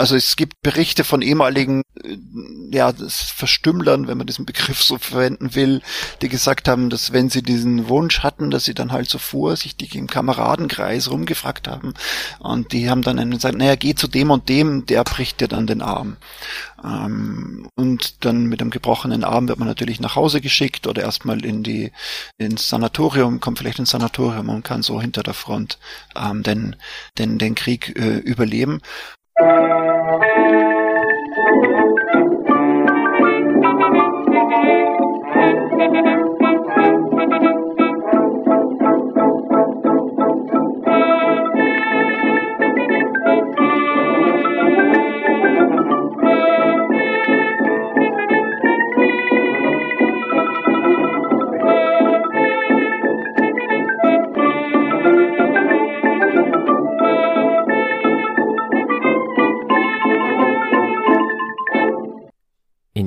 Also es gibt Berichte von ehemaligen, äh, ja, Verstümmlern, wenn man diesen Begriff so verwenden will, die gesagt haben, dass wenn sie diesen Wunsch hatten, dass sie dann halt so vorsichtig im Kameradenkreis rumgefragt haben und die haben dann gesagt, naja, geh zu dem und dem, der bricht dir dann den Arm. Ähm, und dann mit einem gebrochenen Arm wird man natürlich nach Hause geschickt oder erstmal in die ins Sanatorium, kommt vielleicht ins Sanatorium und kann so hinter der Front ähm, den, den, den Krieg äh, überleben. Thank you.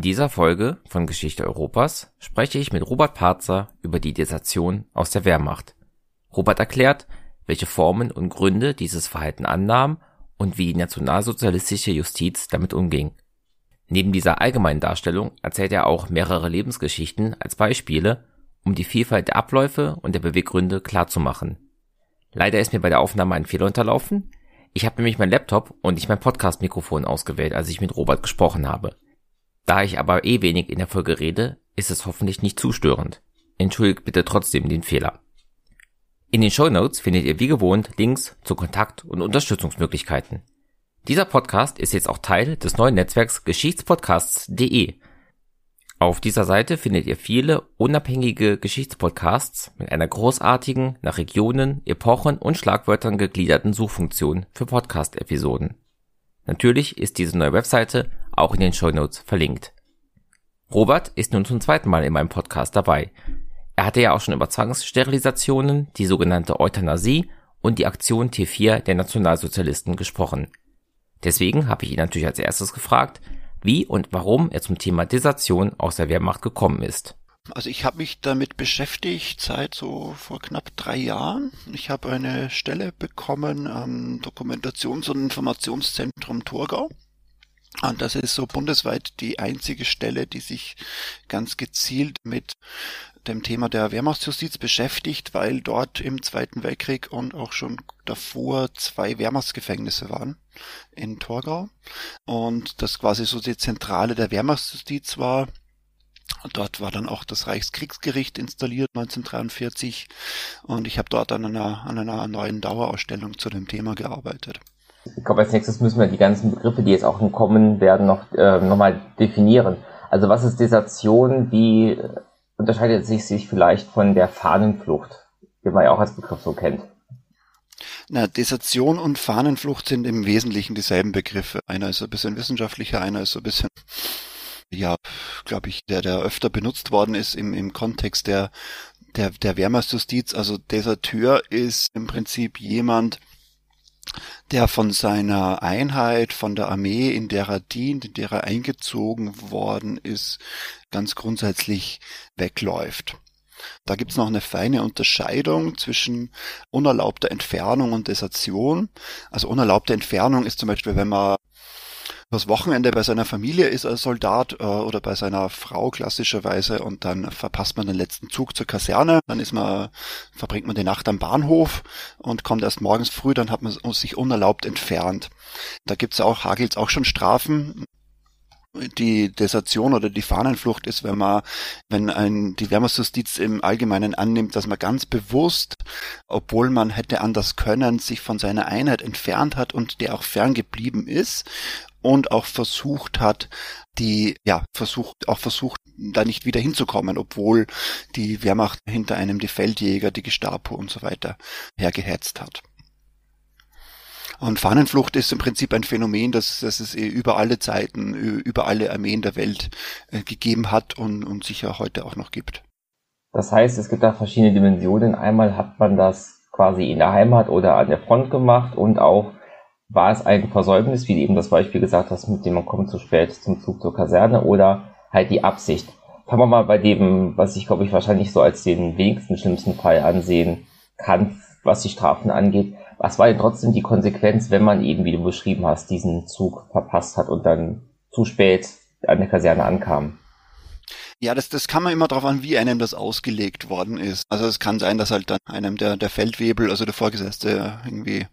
Dieser Folge von Geschichte Europas spreche ich mit Robert Parzer über die Desertion aus der Wehrmacht. Robert erklärt, welche Formen und Gründe dieses Verhalten annahm und wie die nationalsozialistische Justiz damit umging. Neben dieser allgemeinen Darstellung erzählt er auch mehrere Lebensgeschichten als Beispiele, um die Vielfalt der Abläufe und der Beweggründe klarzumachen. Leider ist mir bei der Aufnahme ein Fehler unterlaufen. Ich habe nämlich mein Laptop und nicht mein Podcast-Mikrofon ausgewählt, als ich mit Robert gesprochen habe. Da ich aber eh wenig in der Folge rede, ist es hoffentlich nicht zu störend. Entschuldigt bitte trotzdem den Fehler. In den Show Notes findet ihr wie gewohnt Links zu Kontakt- und Unterstützungsmöglichkeiten. Dieser Podcast ist jetzt auch Teil des neuen Netzwerks Geschichtspodcasts.de. Auf dieser Seite findet ihr viele unabhängige Geschichtspodcasts mit einer großartigen, nach Regionen, Epochen und Schlagwörtern gegliederten Suchfunktion für Podcast-Episoden. Natürlich ist diese neue Webseite auch in den Show Notes verlinkt. Robert ist nun zum zweiten Mal in meinem Podcast dabei. Er hatte ja auch schon über Zwangssterilisationen, die sogenannte Euthanasie und die Aktion T4 der Nationalsozialisten gesprochen. Deswegen habe ich ihn natürlich als erstes gefragt, wie und warum er zum Thema Desertion aus der Wehrmacht gekommen ist. Also ich habe mich damit beschäftigt seit so vor knapp drei Jahren. Ich habe eine Stelle bekommen am Dokumentations- und Informationszentrum Thurgau. Und das ist so bundesweit die einzige Stelle, die sich ganz gezielt mit dem Thema der Wehrmachtsjustiz beschäftigt, weil dort im Zweiten Weltkrieg und auch schon davor zwei Wehrmachtsgefängnisse waren in Torgau und das quasi so die Zentrale der Wehrmachtsjustiz war Dort war dann auch das Reichskriegsgericht installiert 1943 und ich habe dort an einer, an einer neuen Dauerausstellung zu dem Thema gearbeitet. Ich glaube, als nächstes müssen wir die ganzen Begriffe, die jetzt auch kommen werden, noch äh, nochmal definieren. Also was ist Desertion? Wie unterscheidet sich sich vielleicht von der Fahnenflucht, die man ja auch als Begriff so kennt? Na, Desertion und Fahnenflucht sind im Wesentlichen dieselben Begriffe. Einer ist ein bisschen wissenschaftlicher, einer ist so ein bisschen ja, glaube ich, der, der öfter benutzt worden ist im, im Kontext der, der, der Wehrmachtsjustiz. Also Deserteur ist im Prinzip jemand, der von seiner Einheit, von der Armee, in der er dient, in der er eingezogen worden ist, ganz grundsätzlich wegläuft. Da gibt's noch eine feine Unterscheidung zwischen unerlaubter Entfernung und Desertion. Also unerlaubte Entfernung ist zum Beispiel, wenn man das Wochenende bei seiner Familie ist als Soldat äh, oder bei seiner Frau klassischerweise und dann verpasst man den letzten Zug zur Kaserne, dann ist man, verbringt man die Nacht am Bahnhof und kommt erst morgens früh, dann hat man sich unerlaubt entfernt. Da gibt's auch, hagelt's auch schon Strafen, die Desertion oder die Fahnenflucht ist, wenn man, wenn ein, die Wehrmachtsjustiz im Allgemeinen annimmt, dass man ganz bewusst, obwohl man hätte anders können, sich von seiner Einheit entfernt hat und der auch ferngeblieben ist und auch versucht hat, die, ja, versucht, auch versucht, da nicht wieder hinzukommen, obwohl die Wehrmacht hinter einem die Feldjäger, die Gestapo und so weiter hergehetzt hat. Und Fahnenflucht ist im Prinzip ein Phänomen, das, das es über alle Zeiten, über alle Armeen der Welt äh, gegeben hat und, und sicher heute auch noch gibt. Das heißt, es gibt da verschiedene Dimensionen. Einmal hat man das quasi in der Heimat oder an der Front gemacht und auch war es ein Versäumnis, wie du eben das Beispiel gesagt hast, mit dem man kommt zu spät zum Zug zur Kaserne oder halt die Absicht? Fangen wir mal bei dem, was ich glaube ich wahrscheinlich so als den wenigsten schlimmsten Fall ansehen kann, was die Strafen angeht. Was war denn trotzdem die Konsequenz, wenn man eben, wie du beschrieben hast, diesen Zug verpasst hat und dann zu spät an der Kaserne ankam? Ja, das, das kann man immer darauf an, wie einem das ausgelegt worden ist. Also es kann sein, dass halt dann einem der, der Feldwebel, also der Vorgesetzte, irgendwie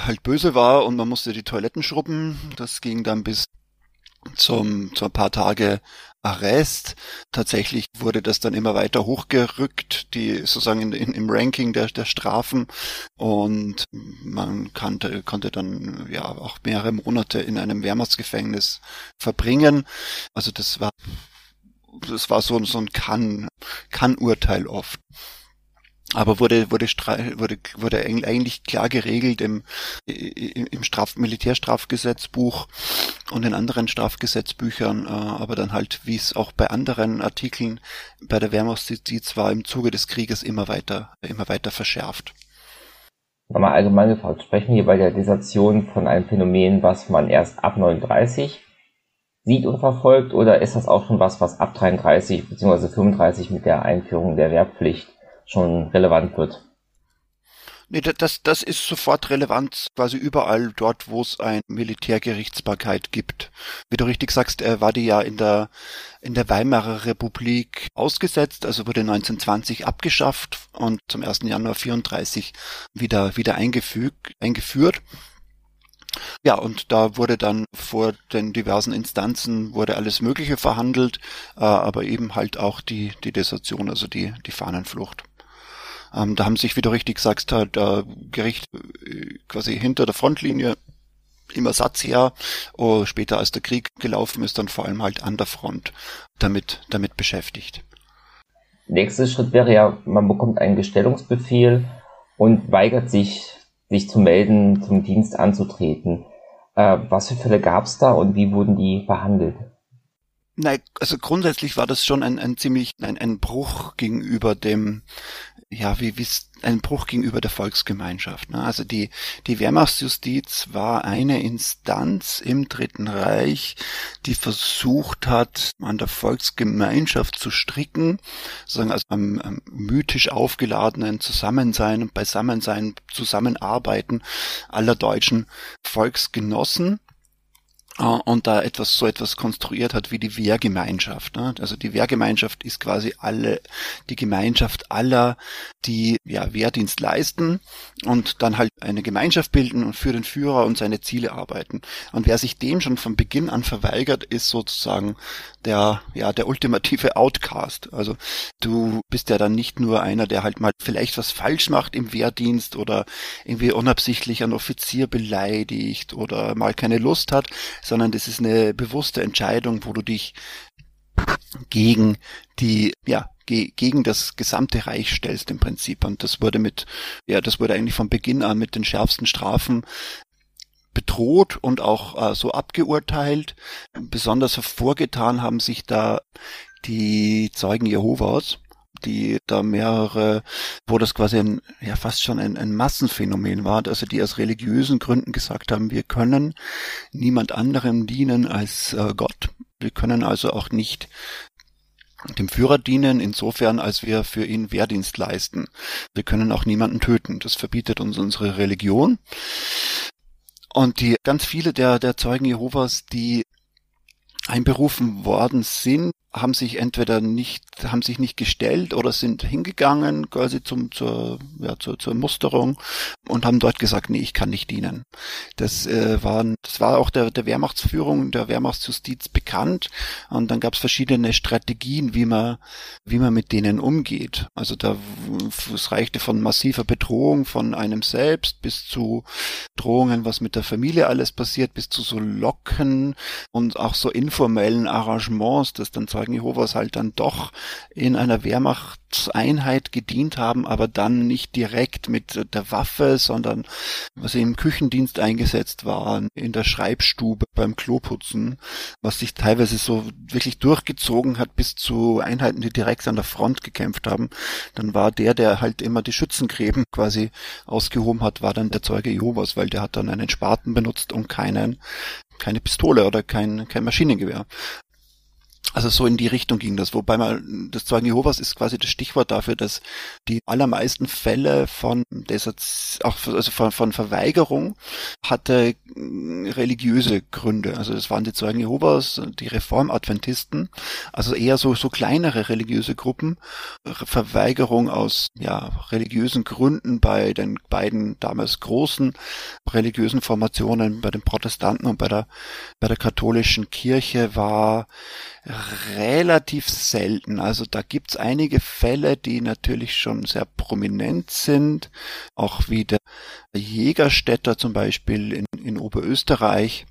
halt böse war und man musste die Toiletten schrubben. Das ging dann bis zum, zu ein paar Tage Arrest. Tatsächlich wurde das dann immer weiter hochgerückt, die sozusagen in, in, im Ranking der, der Strafen und man kannte, konnte dann ja auch mehrere Monate in einem Wehrmachtsgefängnis verbringen. Also das war das war so, so ein Kann, Kann-Urteil oft aber wurde wurde wurde wurde eigentlich klar geregelt im im Straf Militärstrafgesetzbuch und in anderen Strafgesetzbüchern, äh, aber dann halt wie es auch bei anderen Artikeln bei der Wehrmachtsjustiz war im Zuge des Krieges immer weiter immer weiter verschärft. Nochmal allgemein gefragt, sprechen wir bei der Desertion von einem Phänomen, was man erst ab 39 sieht und verfolgt, oder ist das auch schon was, was ab 33 bzw. 35 mit der Einführung der Wehrpflicht schon relevant wird. Nee, das, das ist sofort relevant, quasi überall dort, wo es eine Militärgerichtsbarkeit gibt. Wie du richtig sagst, er war die ja in der, in der Weimarer Republik ausgesetzt, also wurde 1920 abgeschafft und zum 1. Januar 34 wieder, wieder eingefügt, eingeführt. Ja, und da wurde dann vor den diversen Instanzen wurde alles Mögliche verhandelt, äh, aber eben halt auch die, die Desertion, also die, die Fahnenflucht. Ähm, da haben sich, wie du richtig sagst, halt äh, Gericht äh, quasi hinter der Frontlinie im Ersatzjahr, oh, später als der Krieg gelaufen ist, dann vor allem halt an der Front damit, damit beschäftigt. Nächster Schritt wäre ja, man bekommt einen Gestellungsbefehl und weigert sich, sich zu melden, zum Dienst anzutreten. Äh, was für Fälle gab es da und wie wurden die behandelt? Nein, also grundsätzlich war das schon ein, ein ziemlich ein, ein Bruch gegenüber dem ja, wie, wie ein Bruch gegenüber der Volksgemeinschaft. Ne? Also die, die Wehrmachtsjustiz war eine Instanz im Dritten Reich, die versucht hat, an der Volksgemeinschaft zu stricken, sozusagen also am, am mythisch aufgeladenen Zusammensein und Beisammensein, Zusammenarbeiten aller deutschen Volksgenossen und da etwas so etwas konstruiert hat wie die Wehrgemeinschaft. Ne? Also die Wehrgemeinschaft ist quasi alle die Gemeinschaft aller, die ja Wehrdienst leisten und dann halt eine Gemeinschaft bilden und für den Führer und seine Ziele arbeiten. Und wer sich dem schon von Beginn an verweigert, ist sozusagen der ja der ultimative Outcast. Also du bist ja dann nicht nur einer, der halt mal vielleicht was falsch macht im Wehrdienst oder irgendwie unabsichtlich einen Offizier beleidigt oder mal keine Lust hat, sondern das ist eine bewusste Entscheidung, wo du dich gegen die, ja, ge gegen das gesamte Reich stellst im Prinzip. Und das wurde mit, ja, das wurde eigentlich von Beginn an mit den schärfsten Strafen bedroht und auch äh, so abgeurteilt. Besonders hervorgetan haben sich da die Zeugen Jehovas, die da mehrere, wo das quasi ein, ja fast schon ein, ein Massenphänomen war, also die aus religiösen Gründen gesagt haben, wir können niemand anderem dienen als äh, Gott. Wir können also auch nicht dem Führer dienen, insofern als wir für ihn Wehrdienst leisten. Wir können auch niemanden töten. Das verbietet uns unsere Religion. Und die ganz viele der, der Zeugen Jehovas, die einberufen worden sind, haben sich entweder nicht, haben sich nicht gestellt oder sind hingegangen quasi zum, zur, ja, zur, zur Musterung und haben dort gesagt, nee, ich kann nicht dienen. Das, äh, waren, das war auch der, der Wehrmachtsführung, der Wehrmachtsjustiz bekannt und dann gab es verschiedene Strategien, wie man, wie man mit denen umgeht. Also da, es reichte von massiver Bedrohung von einem selbst bis zu Drohungen, was mit der Familie alles passiert, bis zu so Locken und auch so informellen Arrangements, das dann Zeugen Jehovas halt dann doch in einer Wehrmachtseinheit gedient haben, aber dann nicht direkt mit der Waffe, sondern was sie im Küchendienst eingesetzt waren, in der Schreibstube beim Kloputzen, was sich teilweise so wirklich durchgezogen hat bis zu Einheiten, die direkt an der Front gekämpft haben. Dann war der, der halt immer die Schützengräben quasi ausgehoben hat, war dann der Zeuge Jehovas, weil der hat dann einen Spaten benutzt und keinen keine Pistole oder kein, kein Maschinengewehr. Also so in die Richtung ging das, wobei man das Zeugen Jehovas ist quasi das Stichwort dafür, dass die allermeisten Fälle von auch also von, von Verweigerung hatte religiöse Gründe. Also das waren die Zeugen Jehovas, die Reformadventisten, also eher so so kleinere religiöse Gruppen. Verweigerung aus ja religiösen Gründen bei den beiden damals großen religiösen Formationen, bei den Protestanten und bei der bei der katholischen Kirche war relativ selten. Also da gibt's einige Fälle, die natürlich schon sehr prominent sind, auch wie der Jägerstätter zum Beispiel in, in Oberösterreich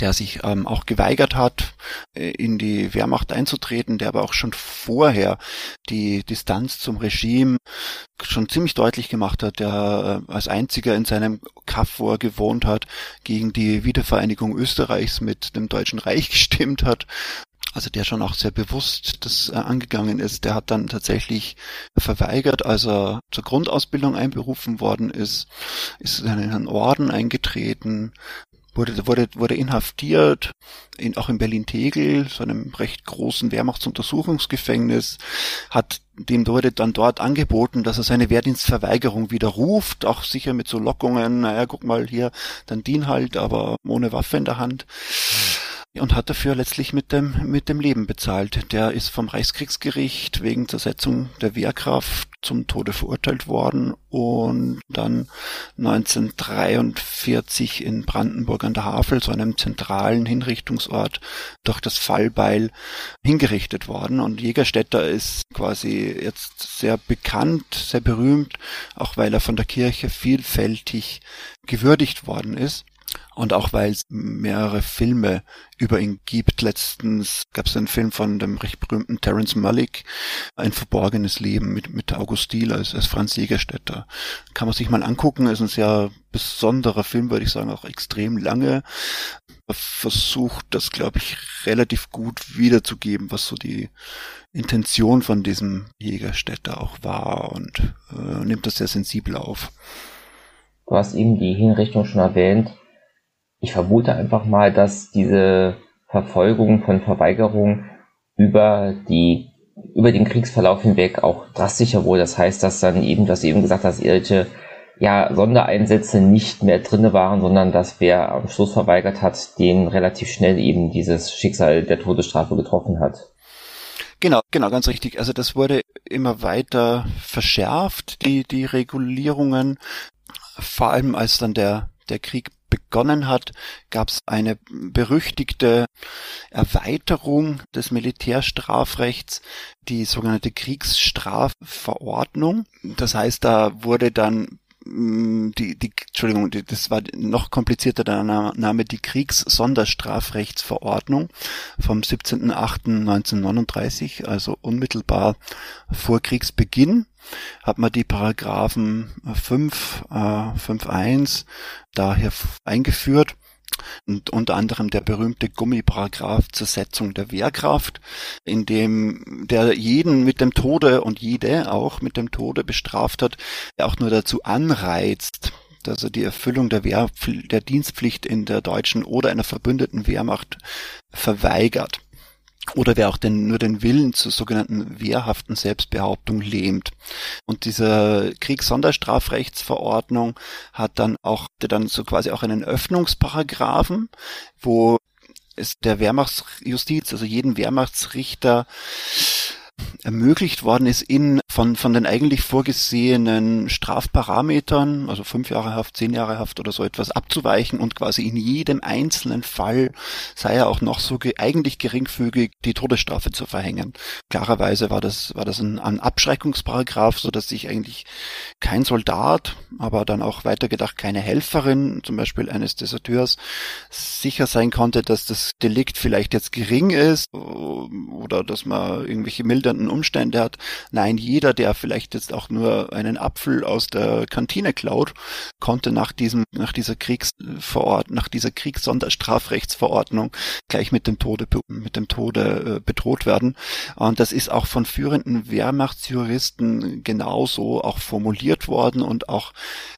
der sich ähm, auch geweigert hat, äh, in die Wehrmacht einzutreten, der aber auch schon vorher die Distanz zum Regime schon ziemlich deutlich gemacht hat, der äh, als einziger in seinem Kaff, wo er gewohnt hat, gegen die Wiedervereinigung Österreichs mit dem Deutschen Reich gestimmt hat. Also der schon auch sehr bewusst das äh, angegangen ist, der hat dann tatsächlich verweigert, als er zur Grundausbildung einberufen worden ist, ist in einen Orden eingetreten, wurde, wurde, wurde inhaftiert, in, auch in Berlin-Tegel, so einem recht großen Wehrmachtsuntersuchungsgefängnis, hat dem wurde dann dort angeboten, dass er seine Wehrdienstverweigerung widerruft, auch sicher mit so Lockungen, naja, guck mal hier, dann dien halt, aber ohne Waffe in der Hand. Mhm und hat dafür letztlich mit dem, mit dem Leben bezahlt. Der ist vom Reichskriegsgericht wegen Zersetzung der Wehrkraft zum Tode verurteilt worden und dann 1943 in Brandenburg an der Havel, so einem zentralen Hinrichtungsort, durch das Fallbeil hingerichtet worden. Und Jägerstätter ist quasi jetzt sehr bekannt, sehr berühmt, auch weil er von der Kirche vielfältig gewürdigt worden ist. Und auch weil es mehrere Filme über ihn gibt. Letztens gab es einen Film von dem recht berühmten Terence Malick, Ein verborgenes Leben mit, mit August Diel als, als Franz Jägerstätter. Kann man sich mal angucken, ist ein sehr besonderer Film, würde ich sagen, auch extrem lange. Er versucht das, glaube ich, relativ gut wiederzugeben, was so die Intention von diesem Jägerstätter auch war und äh, nimmt das sehr sensibel auf. Du hast eben die Hinrichtung schon erwähnt ich vermute einfach mal, dass diese Verfolgung von Verweigerung über die über den Kriegsverlauf hinweg auch drastischer wurde. Das heißt, dass dann eben, dass eben gesagt dass irgendwelche ja, Sondereinsätze nicht mehr drinne waren, sondern dass wer am Schluss verweigert hat, den relativ schnell eben dieses Schicksal der Todesstrafe getroffen hat. Genau, genau, ganz richtig. Also das wurde immer weiter verschärft, die, die Regulierungen, vor allem als dann der, der Krieg begonnen hat, gab es eine berüchtigte Erweiterung des Militärstrafrechts, die sogenannte Kriegsstrafverordnung. Das heißt, da wurde dann die, die, Entschuldigung, die, das war noch komplizierter der Name, die Kriegssonderstrafrechtsverordnung vom 17.08.1939, also unmittelbar vor Kriegsbeginn hat man die Paragraphen 5, äh, 5.1 daher eingeführt und unter anderem der berühmte Gummiparagraph zur Setzung der Wehrkraft, in dem der jeden mit dem Tode und jede auch mit dem Tode bestraft hat, der auch nur dazu anreizt, also die Erfüllung der, Wehr, der Dienstpflicht in der deutschen oder einer verbündeten Wehrmacht verweigert oder wer auch den, nur den Willen zur sogenannten wehrhaften Selbstbehauptung lähmt. Und diese Kriegssonderstrafrechtsverordnung hat dann auch, dann so quasi auch einen Öffnungsparagraphen, wo es der Wehrmachtsjustiz, also jeden Wehrmachtsrichter ermöglicht worden ist, in von, von den eigentlich vorgesehenen Strafparametern, also fünf Jahre Haft, zehn Jahre Haft oder so etwas abzuweichen und quasi in jedem einzelnen Fall, sei er auch noch so ge eigentlich geringfügig, die Todesstrafe zu verhängen. Klarerweise war das, war das ein, ein Abschreckungsparagraph, so dass sich eigentlich kein Soldat, aber dann auch weitergedacht keine Helferin, zum Beispiel eines Deserteurs, sicher sein konnte, dass das Delikt vielleicht jetzt gering ist oder dass man irgendwelche mildernden Umstände hat. Nein, jeder, der vielleicht jetzt auch nur einen Apfel aus der Kantine klaut, konnte nach diesem, nach dieser Kriegsverordnung, nach dieser Kriegssonderstrafrechtsverordnung gleich mit dem Tode, mit dem Tode äh, bedroht werden. Und das ist auch von führenden Wehrmachtsjuristen genauso auch formuliert worden und auch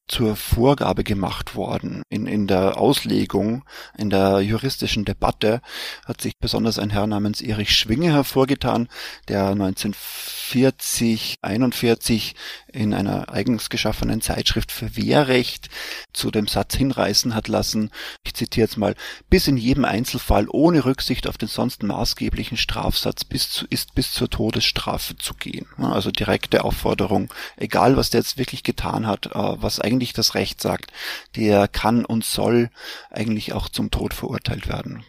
zur Vorgabe gemacht worden. In, in der Auslegung, in der juristischen Debatte hat sich besonders ein Herr namens Erich Schwinge hervorgetan, der 1940, 41 in einer eigens geschaffenen Zeitschrift für Wehrrecht zu dem Satz hinreißen hat lassen, ich zitiere jetzt mal, bis in jedem Einzelfall ohne Rücksicht auf den sonst maßgeblichen Strafsatz bis zu, ist bis zur Todesstrafe zu gehen. Also direkte Aufforderung, egal was der jetzt wirklich getan hat, äh, was eigentlich das Recht sagt, der kann und soll eigentlich auch zum Tod verurteilt werden.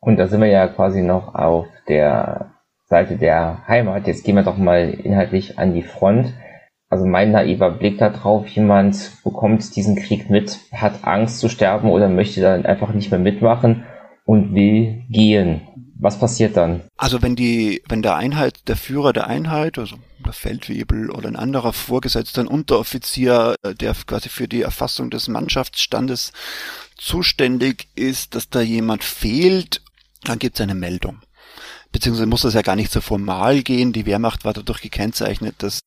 Und da sind wir ja quasi noch auf der Seite der Heimat. Jetzt gehen wir doch mal inhaltlich an die Front. Also mein naiver Blick darauf, jemand bekommt diesen Krieg mit, hat Angst zu sterben oder möchte dann einfach nicht mehr mitmachen und will gehen. Was passiert dann? Also wenn die, wenn der Einheit, der Führer der Einheit, also der Feldwebel oder ein anderer Vorgesetzter, ein Unteroffizier, äh, der quasi für die Erfassung des Mannschaftsstandes zuständig ist, dass da jemand fehlt dann gibt es eine Meldung. Beziehungsweise muss das ja gar nicht so formal gehen. Die Wehrmacht war dadurch gekennzeichnet, dass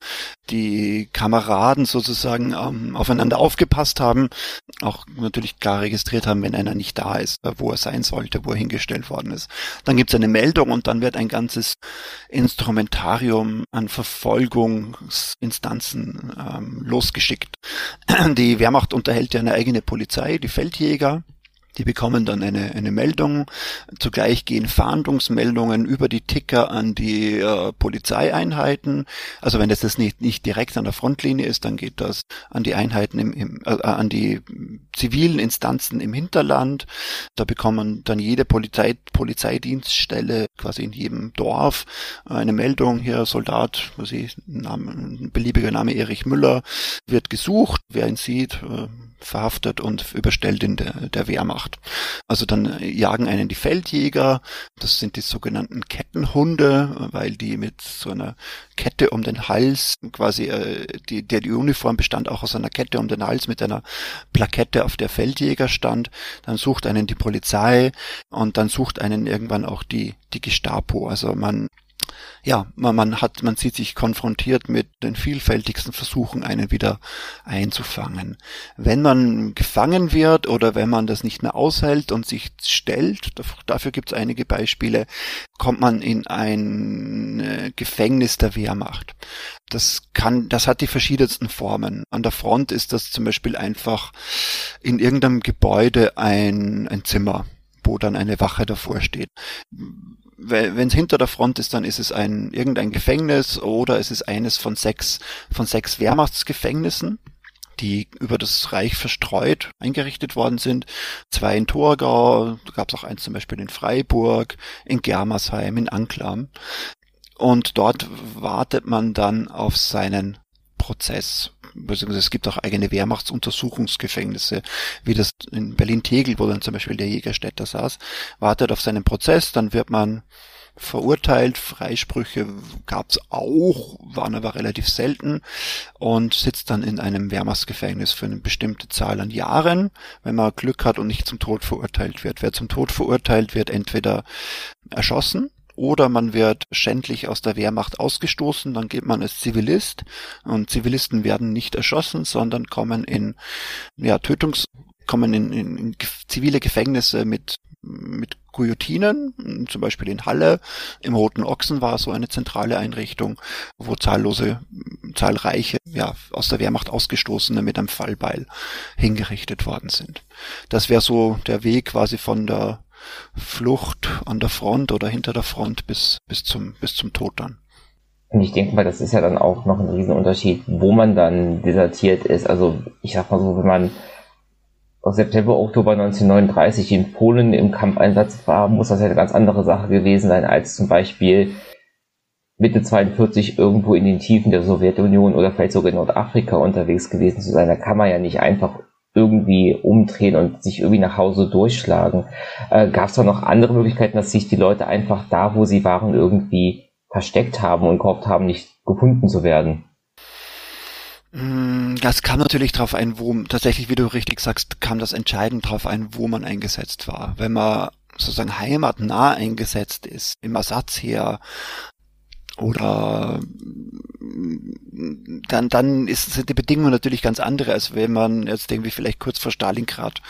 die Kameraden sozusagen ähm, aufeinander aufgepasst haben, auch natürlich klar registriert haben, wenn einer nicht da ist, wo er sein sollte, wo er hingestellt worden ist. Dann gibt es eine Meldung und dann wird ein ganzes Instrumentarium an Verfolgungsinstanzen ähm, losgeschickt. Die Wehrmacht unterhält ja eine eigene Polizei, die Feldjäger die bekommen dann eine, eine Meldung. Zugleich gehen Fahndungsmeldungen über die Ticker an die äh, Polizeieinheiten. Also wenn das, das nicht, nicht direkt an der Frontlinie ist, dann geht das an die Einheiten im, im äh, an die zivilen Instanzen im Hinterland. Da bekommen dann jede Polizei, Polizeidienststelle quasi in jedem Dorf eine Meldung. Hier Soldat, was ich, Name, beliebiger Name Erich Müller, wird gesucht. Wer ihn sieht, äh, verhaftet und überstellt in der, der Wehrmacht. Also dann jagen einen die Feldjäger, das sind die sogenannten Kettenhunde, weil die mit so einer Kette um den Hals, quasi äh, die, der die Uniform bestand auch aus einer Kette um den Hals mit einer Plakette, auf der Feldjäger stand. Dann sucht einen die Polizei und dann sucht einen irgendwann auch die, die Gestapo. Also man ja, man, man hat, man sieht sich konfrontiert mit den vielfältigsten Versuchen, einen wieder einzufangen. Wenn man gefangen wird oder wenn man das nicht mehr aushält und sich stellt, dafür gibt es einige Beispiele, kommt man in ein äh, Gefängnis der Wehrmacht. Das kann, das hat die verschiedensten Formen. An der Front ist das zum Beispiel einfach in irgendeinem Gebäude ein, ein Zimmer wo dann eine Wache davor steht wenn es hinter der Front ist, dann ist es ein irgendein Gefängnis oder es ist eines von sechs von sechs Wehrmachtsgefängnissen, die über das Reich verstreut eingerichtet worden sind. Zwei in Torgau, gab es auch eins zum Beispiel in Freiburg, in Germersheim, in Anklam. Und dort wartet man dann auf seinen Prozess. Beziehungsweise es gibt auch eigene Wehrmachtsuntersuchungsgefängnisse, wie das in Berlin-Tegel, wo dann zum Beispiel der Jägerstädter saß, wartet auf seinen Prozess, dann wird man verurteilt, Freisprüche gab's auch, waren aber relativ selten und sitzt dann in einem Wehrmachtsgefängnis für eine bestimmte Zahl an Jahren, wenn man Glück hat und nicht zum Tod verurteilt wird. Wer zum Tod verurteilt wird, entweder erschossen oder man wird schändlich aus der Wehrmacht ausgestoßen, dann geht man als Zivilist und Zivilisten werden nicht erschossen, sondern kommen in ja, Tötungs kommen in, in, in zivile Gefängnisse mit mit Guillotinen, zum Beispiel in Halle. Im Roten Ochsen war so eine zentrale Einrichtung, wo zahllose, zahlreiche, ja, aus der Wehrmacht ausgestoßene mit einem Fallbeil hingerichtet worden sind. Das wäre so der Weg quasi von der Flucht an der Front oder hinter der Front bis, bis zum, bis zum Tod dann. Und ich denke mal, das ist ja dann auch noch ein Riesenunterschied, wo man dann desertiert ist. Also ich sag mal so, wenn man aus September, Oktober 1939 in Polen im Kampfeinsatz war, muss das ja eine ganz andere Sache gewesen sein, als zum Beispiel Mitte 42 irgendwo in den Tiefen der Sowjetunion oder vielleicht sogar in Nordafrika unterwegs gewesen zu sein. Da kann man ja nicht einfach irgendwie umdrehen und sich irgendwie nach Hause durchschlagen. Äh, Gab es da noch andere Möglichkeiten, dass sich die Leute einfach da, wo sie waren, irgendwie versteckt haben und gehofft haben, nicht gefunden zu werden? Mm, das kam natürlich darauf ein, wo, tatsächlich, wie du richtig sagst, kam das entscheidend darauf ein, wo man eingesetzt war. Wenn man sozusagen heimatnah eingesetzt ist, im Ersatzheer, oder dann, dann ist, sind die Bedingungen natürlich ganz andere, als wenn man jetzt irgendwie vielleicht kurz vor Stalingrad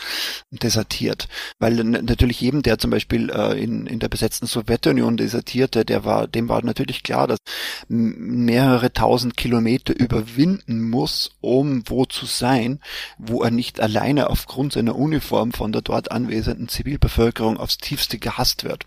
desertiert. Weil natürlich jedem, der zum Beispiel äh, in, in der besetzten Sowjetunion desertierte, der war, dem war natürlich klar, dass mehrere tausend Kilometer überwinden muss, um wo zu sein, wo er nicht alleine aufgrund seiner Uniform von der dort anwesenden Zivilbevölkerung aufs tiefste gehasst wird.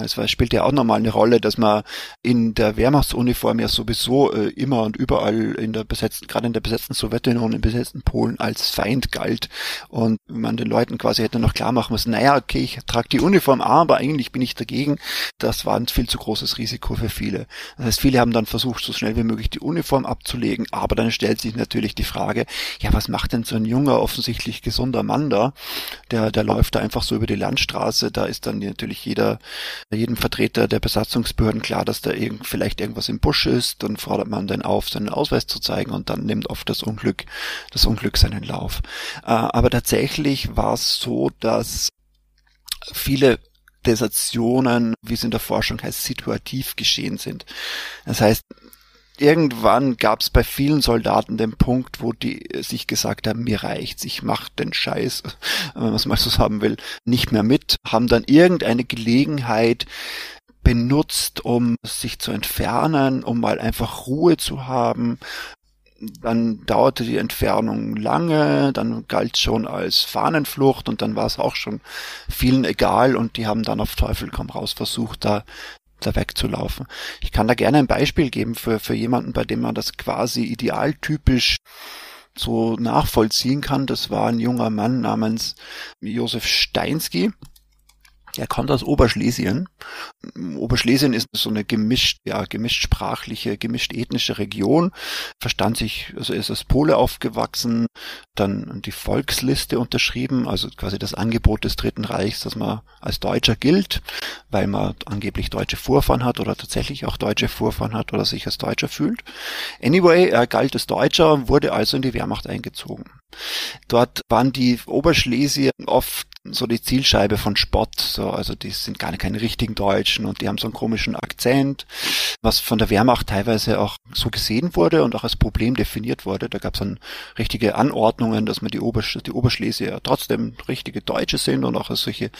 Es spielt ja auch nochmal eine Rolle, dass man in der Wehrmachtsuniform ja sowieso äh, immer und überall in der besetzten, gerade in der besetzten Sowjetunion, im besetzten Polen als Feind galt. Und man den Leuten quasi hätte noch klar machen müssen, naja, okay, ich trage die Uniform, aber eigentlich bin ich dagegen. Das war ein viel zu großes Risiko für viele. Das heißt, viele haben dann versucht, so schnell wie möglich die Uniform abzulegen, aber dann stellt sich natürlich die Frage, ja, was macht denn so ein junger, offensichtlich gesunder Mann da? Der, der läuft da einfach so über die Landstraße, da ist dann natürlich jeder jedem Vertreter der Besatzungsbehörden klar, dass da irgend, vielleicht irgendwas im Busch ist, dann fordert man dann auf, seinen Ausweis zu zeigen und dann nimmt oft das Unglück, das Unglück seinen Lauf. Äh, aber tatsächlich war es so, dass viele Desertionen, wie es in der Forschung heißt, situativ geschehen sind. Das heißt, irgendwann gab es bei vielen Soldaten den Punkt, wo die sich gesagt haben, mir reicht's, ich mach den Scheiß, wenn man es mal so haben will, nicht mehr mit, haben dann irgendeine Gelegenheit benutzt, um sich zu entfernen, um mal einfach Ruhe zu haben. Dann dauerte die Entfernung lange, dann galt schon als Fahnenflucht und dann war es auch schon vielen egal und die haben dann auf Teufel komm raus versucht, da da wegzulaufen. Ich kann da gerne ein Beispiel geben für, für jemanden, bei dem man das quasi idealtypisch so nachvollziehen kann. Das war ein junger Mann namens Josef Steinsky. Er kommt aus Oberschlesien. Oberschlesien ist so eine gemischt, ja, gemischt sprachliche, gemischt ethnische Region. Verstand sich, also er ist als Pole aufgewachsen, dann die Volksliste unterschrieben, also quasi das Angebot des Dritten Reichs, dass man als Deutscher gilt, weil man angeblich deutsche Vorfahren hat oder tatsächlich auch deutsche Vorfahren hat oder sich als Deutscher fühlt. Anyway, er galt als Deutscher, wurde also in die Wehrmacht eingezogen. Dort waren die Oberschlesier oft so die Zielscheibe von Spott, so, also die sind gar keine richtigen Deutschen und die haben so einen komischen Akzent, was von der Wehrmacht teilweise auch so gesehen wurde und auch als Problem definiert wurde. Da gab es dann richtige Anordnungen, dass man die, Obersch die Oberschlesier trotzdem richtige Deutsche sind und auch als solche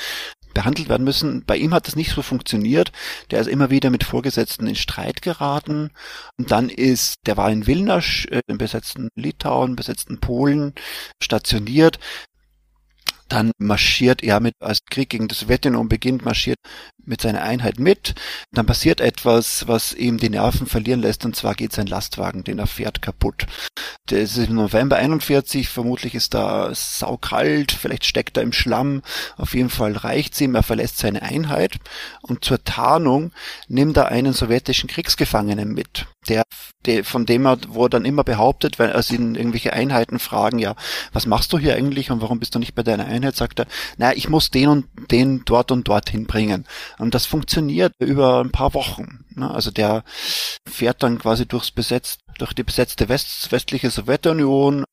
behandelt werden müssen. Bei ihm hat das nicht so funktioniert. Der ist immer wieder mit Vorgesetzten in Streit geraten. Und dann ist, der war in Wilna, äh, im besetzten Litauen, besetzten Polen stationiert. Dann marschiert er mit, als Krieg gegen das Sowjetunion beginnt, marschiert mit seiner Einheit mit. Dann passiert etwas, was ihm die Nerven verlieren lässt, und zwar geht sein Lastwagen, den er fährt, kaputt. Der ist im November 41, vermutlich ist da saukalt, vielleicht steckt er im Schlamm, auf jeden Fall reicht's ihm, er verlässt seine Einheit und zur Tarnung nimmt er einen sowjetischen Kriegsgefangenen mit, der, der von dem er, wo er dann immer behauptet, wenn er ihn irgendwelche Einheiten fragen, ja, was machst du hier eigentlich und warum bist du nicht bei deiner Einheit, sagt er, na, ich muss den und den dort und dorthin bringen. Und das funktioniert über ein paar Wochen. Ne? Also der fährt dann quasi durchs besetzt, durch die besetzte West, westliche Sowjetunion,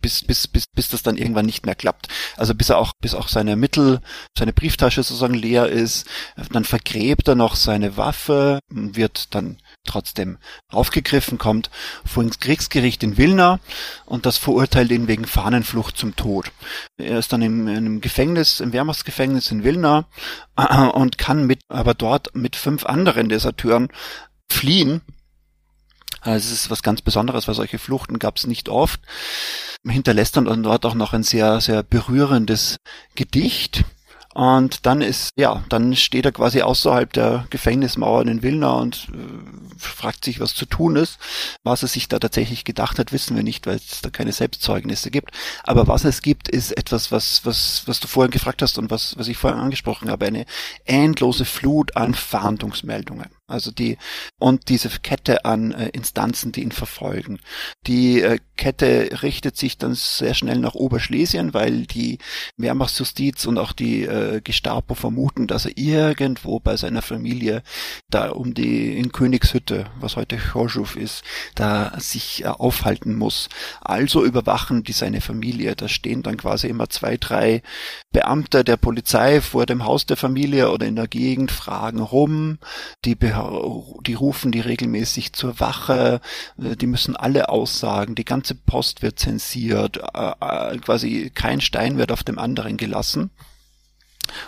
bis, bis, bis, bis das dann irgendwann nicht mehr klappt. Also bis er auch, bis auch seine Mittel, seine Brieftasche sozusagen leer ist, dann vergräbt er noch seine Waffe, wird dann trotzdem aufgegriffen, kommt vor ins Kriegsgericht in Wilna und das verurteilt ihn wegen Fahnenflucht zum Tod. Er ist dann im, einem Gefängnis, im Wehrmachtsgefängnis in Wilna und kann mit, aber dort mit fünf anderen Deserteuren fliehen. Also es ist was ganz Besonderes, weil solche Fluchten gab es nicht oft. Hinterlässt dann dort auch noch ein sehr, sehr berührendes Gedicht und dann ist, ja, dann steht er quasi außerhalb der Gefängnismauern in Wilna und äh, fragt sich, was zu tun ist. Was er sich da tatsächlich gedacht hat, wissen wir nicht, weil es da keine Selbstzeugnisse gibt. Aber was es gibt, ist etwas, was, was, was du vorhin gefragt hast und was, was ich vorhin angesprochen habe, eine endlose Flut an Fahndungsmeldungen. Also die und diese Kette an äh, Instanzen, die ihn verfolgen. Die äh, Kette richtet sich dann sehr schnell nach Oberschlesien, weil die Wehrmachtsjustiz und auch die äh, Gestapo vermuten, dass er irgendwo bei seiner Familie da um die in Königshütte, was heute Chorzów ist, da sich äh, aufhalten muss. Also überwachen die seine Familie. Da stehen dann quasi immer zwei, drei Beamte der Polizei vor dem Haus der Familie oder in der Gegend, fragen rum. Die die rufen die regelmäßig zur Wache, äh, die müssen alle aussagen, die ganze Post wird zensiert, äh, äh, quasi kein Stein wird auf dem anderen gelassen.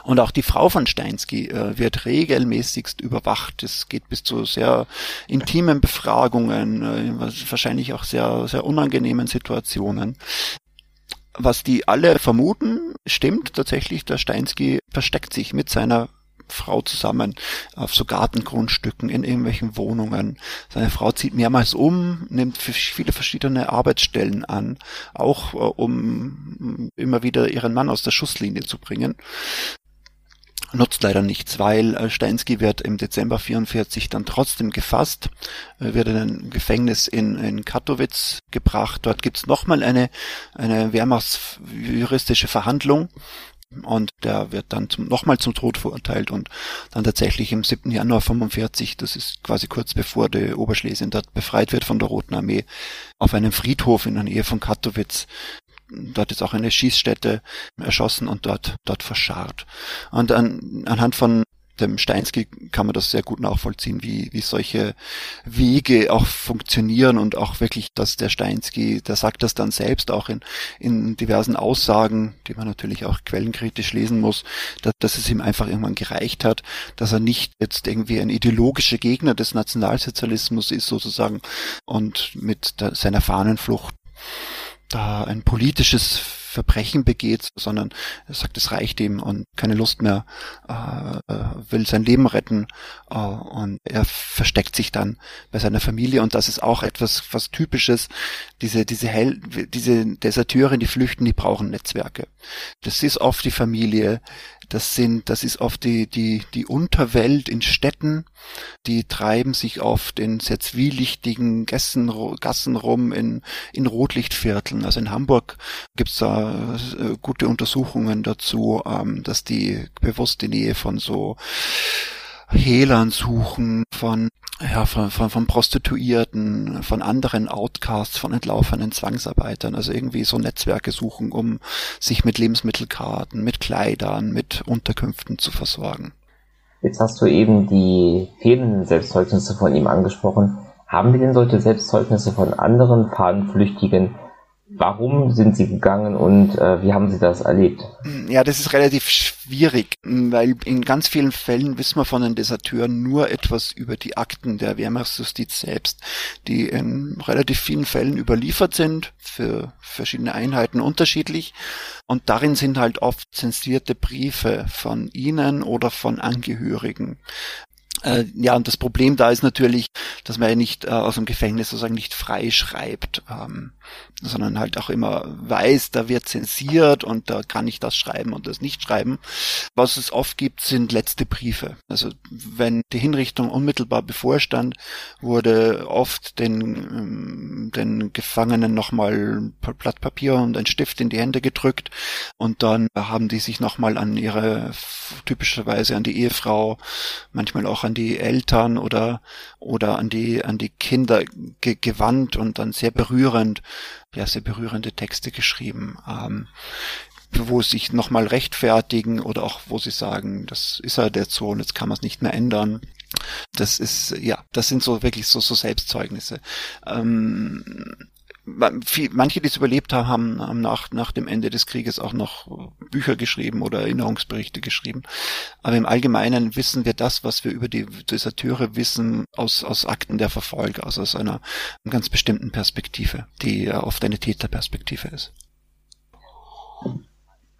Und auch die Frau von Steinsky äh, wird regelmäßigst überwacht. Es geht bis zu sehr intimen Befragungen, äh, wahrscheinlich auch sehr, sehr unangenehmen Situationen. Was die alle vermuten, stimmt tatsächlich, der Steinsky versteckt sich mit seiner Frau zusammen auf so Gartengrundstücken in irgendwelchen Wohnungen. Seine Frau zieht mehrmals um, nimmt viele verschiedene Arbeitsstellen an, auch äh, um immer wieder ihren Mann aus der Schusslinie zu bringen nutzt leider nichts, weil äh, Steinsky wird im Dezember 44 dann trotzdem gefasst, äh, wird in ein Gefängnis in, in Katowice gebracht. Dort gibt's nochmal eine, eine wehrmachtsjuristische Verhandlung und der wird dann zum, nochmal zum Tod verurteilt und dann tatsächlich im 7. Januar 45, das ist quasi kurz bevor die Oberschlesien dort befreit wird von der Roten Armee, auf einem Friedhof in der Nähe von Katowice dort ist auch eine Schießstätte erschossen und dort, dort verscharrt. Und an, anhand von dem Steinsky kann man das sehr gut nachvollziehen, wie, wie solche Wege auch funktionieren und auch wirklich, dass der Steinsky, der sagt das dann selbst auch in, in diversen Aussagen, die man natürlich auch quellenkritisch lesen muss, dass, dass es ihm einfach irgendwann gereicht hat, dass er nicht jetzt irgendwie ein ideologischer Gegner des Nationalsozialismus ist sozusagen und mit der, seiner Fahnenflucht da ein politisches Verbrechen begeht, sondern er sagt, es reicht ihm und keine Lust mehr, äh, äh, will sein Leben retten äh, und er versteckt sich dann bei seiner Familie und das ist auch etwas was typisches. Diese diese Hell, diese Deserteure, die flüchten, die brauchen Netzwerke. Das ist oft die Familie, das sind, das ist oft die, die, die Unterwelt in Städten. Die treiben sich oft in sehr zwielichtigen Gassen, Gassen rum, in, in Rotlichtvierteln. Also in Hamburg gibt's da äh, gute Untersuchungen dazu, ähm, dass die bewusst die Nähe von so Hehlern suchen, von, ja, von, von, von Prostituierten, von anderen Outcasts, von entlaufenen Zwangsarbeitern, also irgendwie so Netzwerke suchen, um sich mit Lebensmittelkarten, mit Kleidern, mit Unterkünften zu versorgen. Jetzt hast du eben die fehlenden Selbstzeugnisse von ihm angesprochen. Haben wir denn solche Selbstzeugnisse von anderen Fahnenflüchtigen, Warum sind Sie gegangen und äh, wie haben Sie das erlebt? Ja, das ist relativ schwierig, weil in ganz vielen Fällen wissen wir von den Deserteuren nur etwas über die Akten der Wehrmachtsjustiz selbst, die in relativ vielen Fällen überliefert sind, für verschiedene Einheiten unterschiedlich. Und darin sind halt oft zensierte Briefe von ihnen oder von Angehörigen. Äh, ja, und das Problem da ist natürlich, dass man ja nicht äh, aus dem Gefängnis sozusagen nicht frei schreibt, ähm, sondern halt auch immer weiß, da wird zensiert und da kann ich das schreiben und das nicht schreiben. Was es oft gibt, sind letzte Briefe. Also wenn die Hinrichtung unmittelbar bevorstand, wurde oft den, ähm, den Gefangenen nochmal ein Blatt Papier und ein Stift in die Hände gedrückt und dann haben die sich nochmal an ihre, typischerweise an die Ehefrau, manchmal auch an die Eltern oder, oder an die, an die Kinder ge gewandt und dann sehr berührend ja sehr berührende Texte geschrieben, ähm, wo sie sich nochmal rechtfertigen oder auch wo sie sagen, das ist halt jetzt so und jetzt kann man es nicht mehr ändern. Das ist, ja, das sind so wirklich so, so Selbstzeugnisse. Ähm, manche, die es überlebt haben, haben nach, nach dem Ende des Krieges auch noch Bücher geschrieben oder Erinnerungsberichte geschrieben. Aber im Allgemeinen wissen wir das, was wir über die Deserteure wissen, aus, aus Akten der Verfolger, also aus einer ganz bestimmten Perspektive, die oft eine Täterperspektive ist.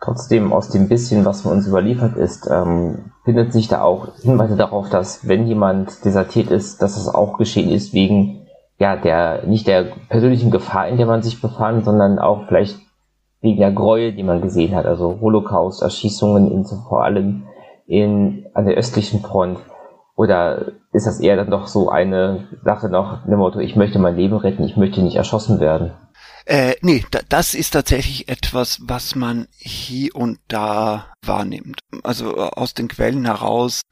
Trotzdem, aus dem bisschen, was man uns überliefert ist, ähm, findet sich da auch Hinweise darauf, dass wenn jemand desertiert ist, dass das auch geschehen ist wegen ja, der, nicht der persönlichen Gefahr, in der man sich befand, sondern auch vielleicht wegen der Gräuel, die man gesehen hat, also Holocaust, Erschießungen in, vor allem in, an der östlichen Front. Oder ist das eher dann doch so eine Sache noch, dem Motto, ich möchte mein Leben retten, ich möchte nicht erschossen werden? Äh, nee, da, das ist tatsächlich etwas, was man hier und da wahrnimmt. Also äh, aus den Quellen heraus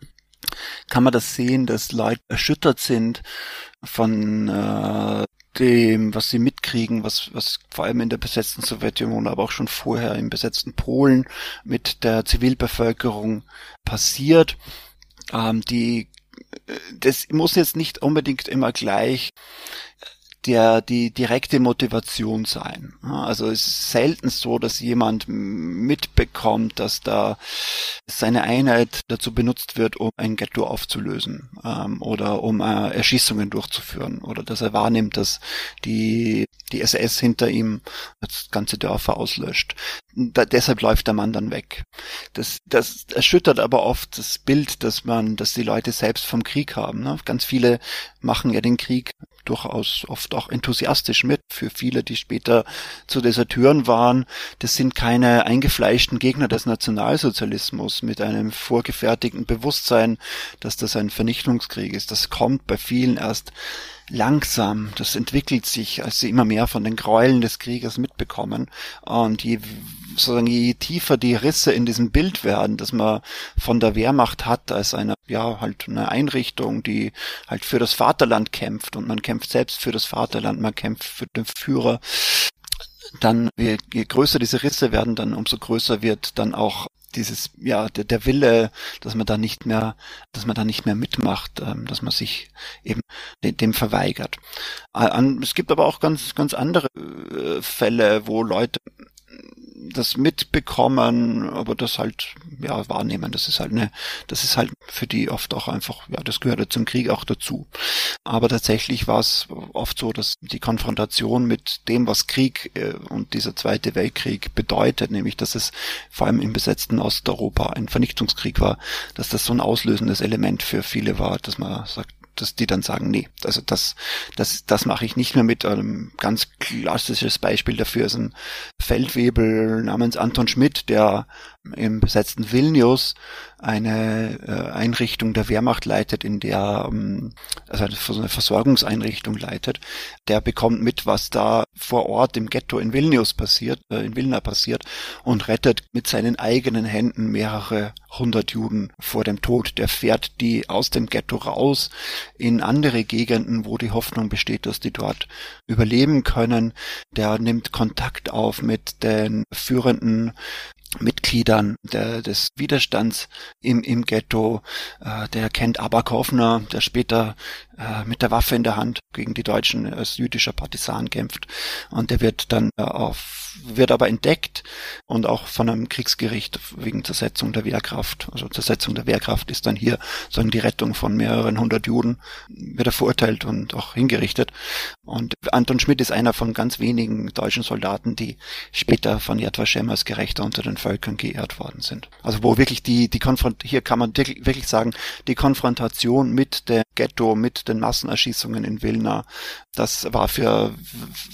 kann man das sehen, dass Leute erschüttert sind von äh, dem, was sie mitkriegen, was, was vor allem in der besetzten Sowjetunion, aber auch schon vorher im besetzten Polen mit der Zivilbevölkerung passiert. Ähm, die, äh, das muss jetzt nicht unbedingt immer gleich der die direkte Motivation sein. Also es ist selten so, dass jemand mitbekommt, dass da seine Einheit dazu benutzt wird, um ein Ghetto aufzulösen ähm, oder um äh, Erschießungen durchzuführen oder dass er wahrnimmt, dass die die SS hinter ihm das ganze Dörfer auslöscht. Da, deshalb läuft der Mann dann weg. Das, das erschüttert aber oft das Bild, dass man, dass die Leute selbst vom Krieg haben. Ne? Ganz viele machen ja den Krieg durchaus oft auch enthusiastisch mit. Für viele, die später zu Deserteuren waren, das sind keine eingefleischten Gegner des Nationalsozialismus mit einem vorgefertigten Bewusstsein, dass das ein Vernichtungskrieg ist. Das kommt bei vielen erst langsam, das entwickelt sich, als sie immer mehr von den Gräueln des Krieges mitbekommen. Und je, sozusagen, je tiefer die Risse in diesem Bild werden, dass man von der Wehrmacht hat als eine, ja, halt eine Einrichtung, die halt für das Vaterland kämpft. Und man kämpft selbst für das Vaterland, man kämpft für den Führer, dann je, je größer diese Risse werden, dann umso größer wird dann auch dieses, ja, der, der Wille, dass man da nicht mehr, dass man da nicht mehr mitmacht, ähm, dass man sich eben dem, dem verweigert. Äh, es gibt aber auch ganz, ganz andere äh, Fälle, wo Leute das mitbekommen, aber das halt ja wahrnehmen. Das ist halt eine, das ist halt für die oft auch einfach, ja, das gehört ja zum Krieg auch dazu. Aber tatsächlich war es oft so, dass die Konfrontation mit dem, was Krieg äh, und dieser Zweite Weltkrieg bedeutet, nämlich dass es vor allem im besetzten Osteuropa ein Vernichtungskrieg war, dass das so ein auslösendes Element für viele war, dass man sagt, dass die dann sagen, nee, also das, das, das mache ich nicht mehr mit. Ein ganz klassisches Beispiel dafür ist ein Feldwebel namens Anton Schmidt, der im besetzten Vilnius eine äh, Einrichtung der Wehrmacht leitet, in der, ähm, also eine Versorgungseinrichtung leitet, der bekommt mit, was da vor Ort im Ghetto in Vilnius passiert, äh, in Vilna passiert und rettet mit seinen eigenen Händen mehrere hundert Juden vor dem Tod. Der fährt die aus dem Ghetto raus in andere Gegenden, wo die Hoffnung besteht, dass die dort überleben können. Der nimmt Kontakt auf mit den führenden Mitgliedern der, des Widerstands im, im Ghetto. Äh, der kennt Abakovner, der später äh, mit der Waffe in der Hand gegen die Deutschen als jüdischer Partisan kämpft. Und der wird dann äh, auf, wird aber entdeckt und auch von einem Kriegsgericht wegen Zersetzung der Wehrkraft. Also Zersetzung der Wehrkraft ist dann hier sagen die Rettung von mehreren hundert Juden, wird er verurteilt und auch hingerichtet. Und Anton Schmidt ist einer von ganz wenigen deutschen Soldaten, die später von Yad Vashem als Gerechter unter den Völkern geehrt worden sind. Also wo wirklich die, die Konfront hier kann man wirklich sagen, die Konfrontation mit der Ghetto, mit den Massenerschießungen in Wilna, das war für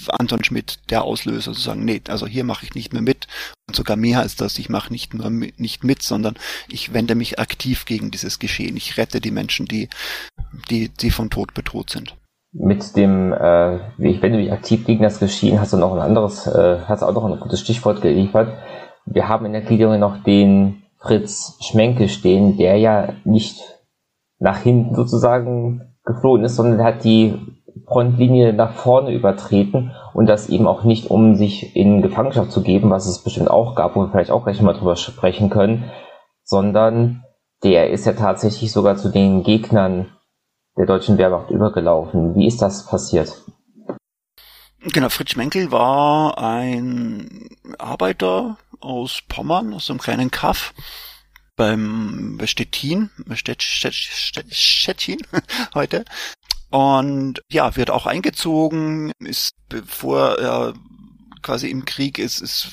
Anton Schmidt der Auslöser zu sagen, nee, also hier mache ich nicht mehr mit. Und sogar mehr als das, ich mache nicht nur mit, nicht mit, sondern ich wende mich aktiv gegen dieses Geschehen. Ich rette die Menschen, die, die, die von Tod bedroht sind mit dem, äh, ich wende mich aktiv gegen das Geschehen, hast du noch ein anderes, äh, hast auch noch ein gutes Stichwort geliefert. Wir haben in der Gliederung noch den Fritz Schmenke stehen, der ja nicht nach hinten sozusagen geflohen ist, sondern hat die Frontlinie nach vorne übertreten und das eben auch nicht, um sich in Gefangenschaft zu geben, was es bestimmt auch gab, wo wir vielleicht auch gleich mal drüber sprechen können, sondern der ist ja tatsächlich sogar zu den Gegnern der deutschen Wehrmacht übergelaufen. Wie ist das passiert? Genau, Fritz Menkel war ein Arbeiter aus Pommern, aus einem kleinen Kaff beim bei Stettin, Stett, Stett, Stett, Stettin heute. Und ja, wird auch eingezogen, ist bevor er quasi im Krieg ist, es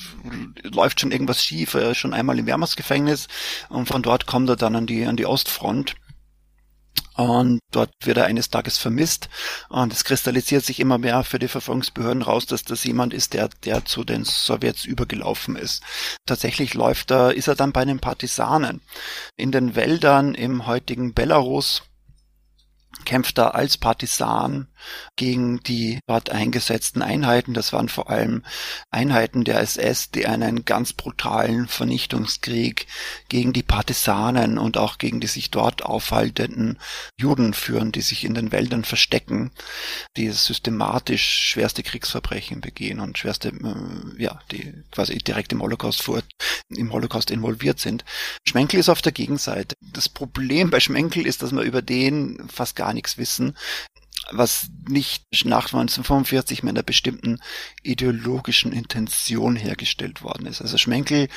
läuft schon irgendwas schief, er ist schon einmal im Wehrmachtsgefängnis und von dort kommt er dann an die, an die Ostfront und dort wird er eines Tages vermisst. Und es kristallisiert sich immer mehr für die Verfolgungsbehörden raus, dass das jemand ist, der, der zu den Sowjets übergelaufen ist. Tatsächlich läuft er, ist er dann bei den Partisanen. In den Wäldern im heutigen Belarus kämpft er als Partisan gegen die dort eingesetzten Einheiten. Das waren vor allem Einheiten der SS, die einen ganz brutalen Vernichtungskrieg gegen die Partisanen und auch gegen die sich dort aufhaltenden Juden führen, die sich in den Wäldern verstecken, die systematisch schwerste Kriegsverbrechen begehen und schwerste, äh, ja, die quasi direkt im Holocaust vor, im Holocaust involviert sind. Schmenkel ist auf der Gegenseite. Das Problem bei Schmenkel ist, dass man über den fast gar nichts wissen was nicht nach 1945 mit einer bestimmten ideologischen Intention hergestellt worden ist. Also Schmenkel,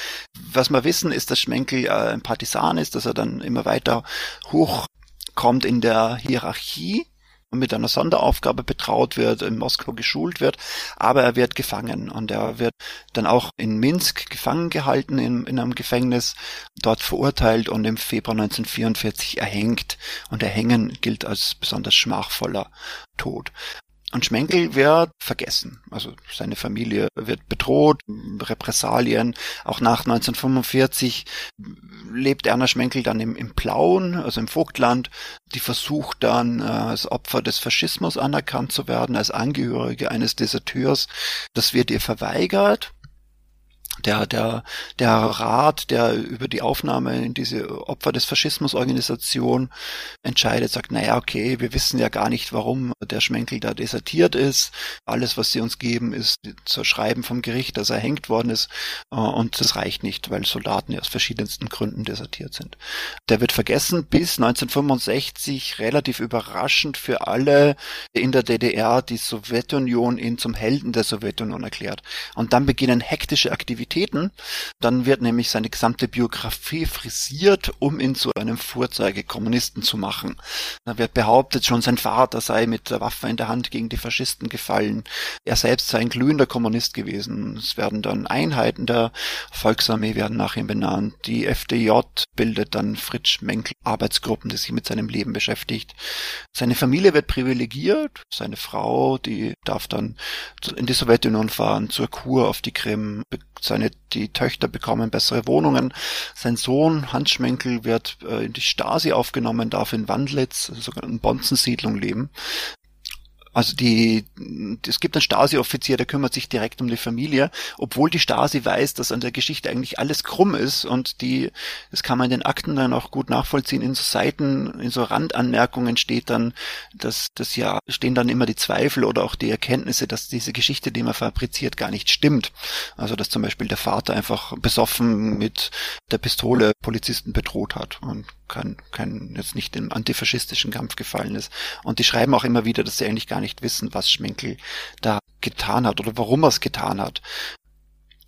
was wir wissen, ist, dass Schmenkel äh, ein Partisan ist, dass er dann immer weiter hochkommt in der Hierarchie mit einer Sonderaufgabe betraut wird, in Moskau geschult wird, aber er wird gefangen und er wird dann auch in Minsk gefangen gehalten in, in einem Gefängnis, dort verurteilt und im Februar 1944 erhängt und Erhängen gilt als besonders schmachvoller Tod. Und Schmenkel wird vergessen. Also seine Familie wird bedroht, Repressalien. Auch nach 1945 lebt Erna Schmenkel dann im, im Plauen, also im Vogtland. Die versucht dann äh, als Opfer des Faschismus anerkannt zu werden, als Angehörige eines Deserteurs. Das wird ihr verweigert der, der, der Rat, der über die Aufnahme in diese Opfer des Faschismus-Organisation entscheidet, sagt, naja, okay, wir wissen ja gar nicht, warum der Schmenkel da desertiert ist. Alles, was sie uns geben, ist zu schreiben vom Gericht, dass er hängt worden ist. Äh, und das reicht nicht, weil Soldaten ja aus verschiedensten Gründen desertiert sind. Der wird vergessen bis 1965 relativ überraschend für alle in der DDR die Sowjetunion ihn zum Helden der Sowjetunion erklärt. Und dann beginnen hektische Aktivitäten Aktivitäten. Dann wird nämlich seine gesamte Biografie frisiert, um ihn zu einem Vorzeigekommunisten zu machen. Da wird behauptet, schon sein Vater sei mit der Waffe in der Hand gegen die Faschisten gefallen. Er selbst sei ein glühender Kommunist gewesen. Es werden dann Einheiten der Volksarmee werden nach ihm benannt. Die FDJ bildet dann Fritsch Menkel Arbeitsgruppen, die sich mit seinem Leben beschäftigt. Seine Familie wird privilegiert. Seine Frau, die darf dann in die Sowjetunion fahren, zur Kur auf die Krim, seine, die Töchter bekommen bessere Wohnungen. Sein Sohn Hans Schmenkel wird äh, in die Stasi aufgenommen, darf in Wandlitz, sogar in Bonzensiedlung leben. Also die, es gibt einen Stasi-Offizier, der kümmert sich direkt um die Familie, obwohl die Stasi weiß, dass an der Geschichte eigentlich alles krumm ist und die, das kann man in den Akten dann auch gut nachvollziehen, in so Seiten, in so Randanmerkungen steht dann, dass das ja, stehen dann immer die Zweifel oder auch die Erkenntnisse, dass diese Geschichte, die man fabriziert, gar nicht stimmt. Also dass zum Beispiel der Vater einfach besoffen mit der Pistole Polizisten bedroht hat und kein, kein, jetzt nicht im antifaschistischen Kampf gefallen ist. Und die schreiben auch immer wieder, dass sie eigentlich gar nicht wissen, was Schmenkel da getan hat oder warum er es getan hat.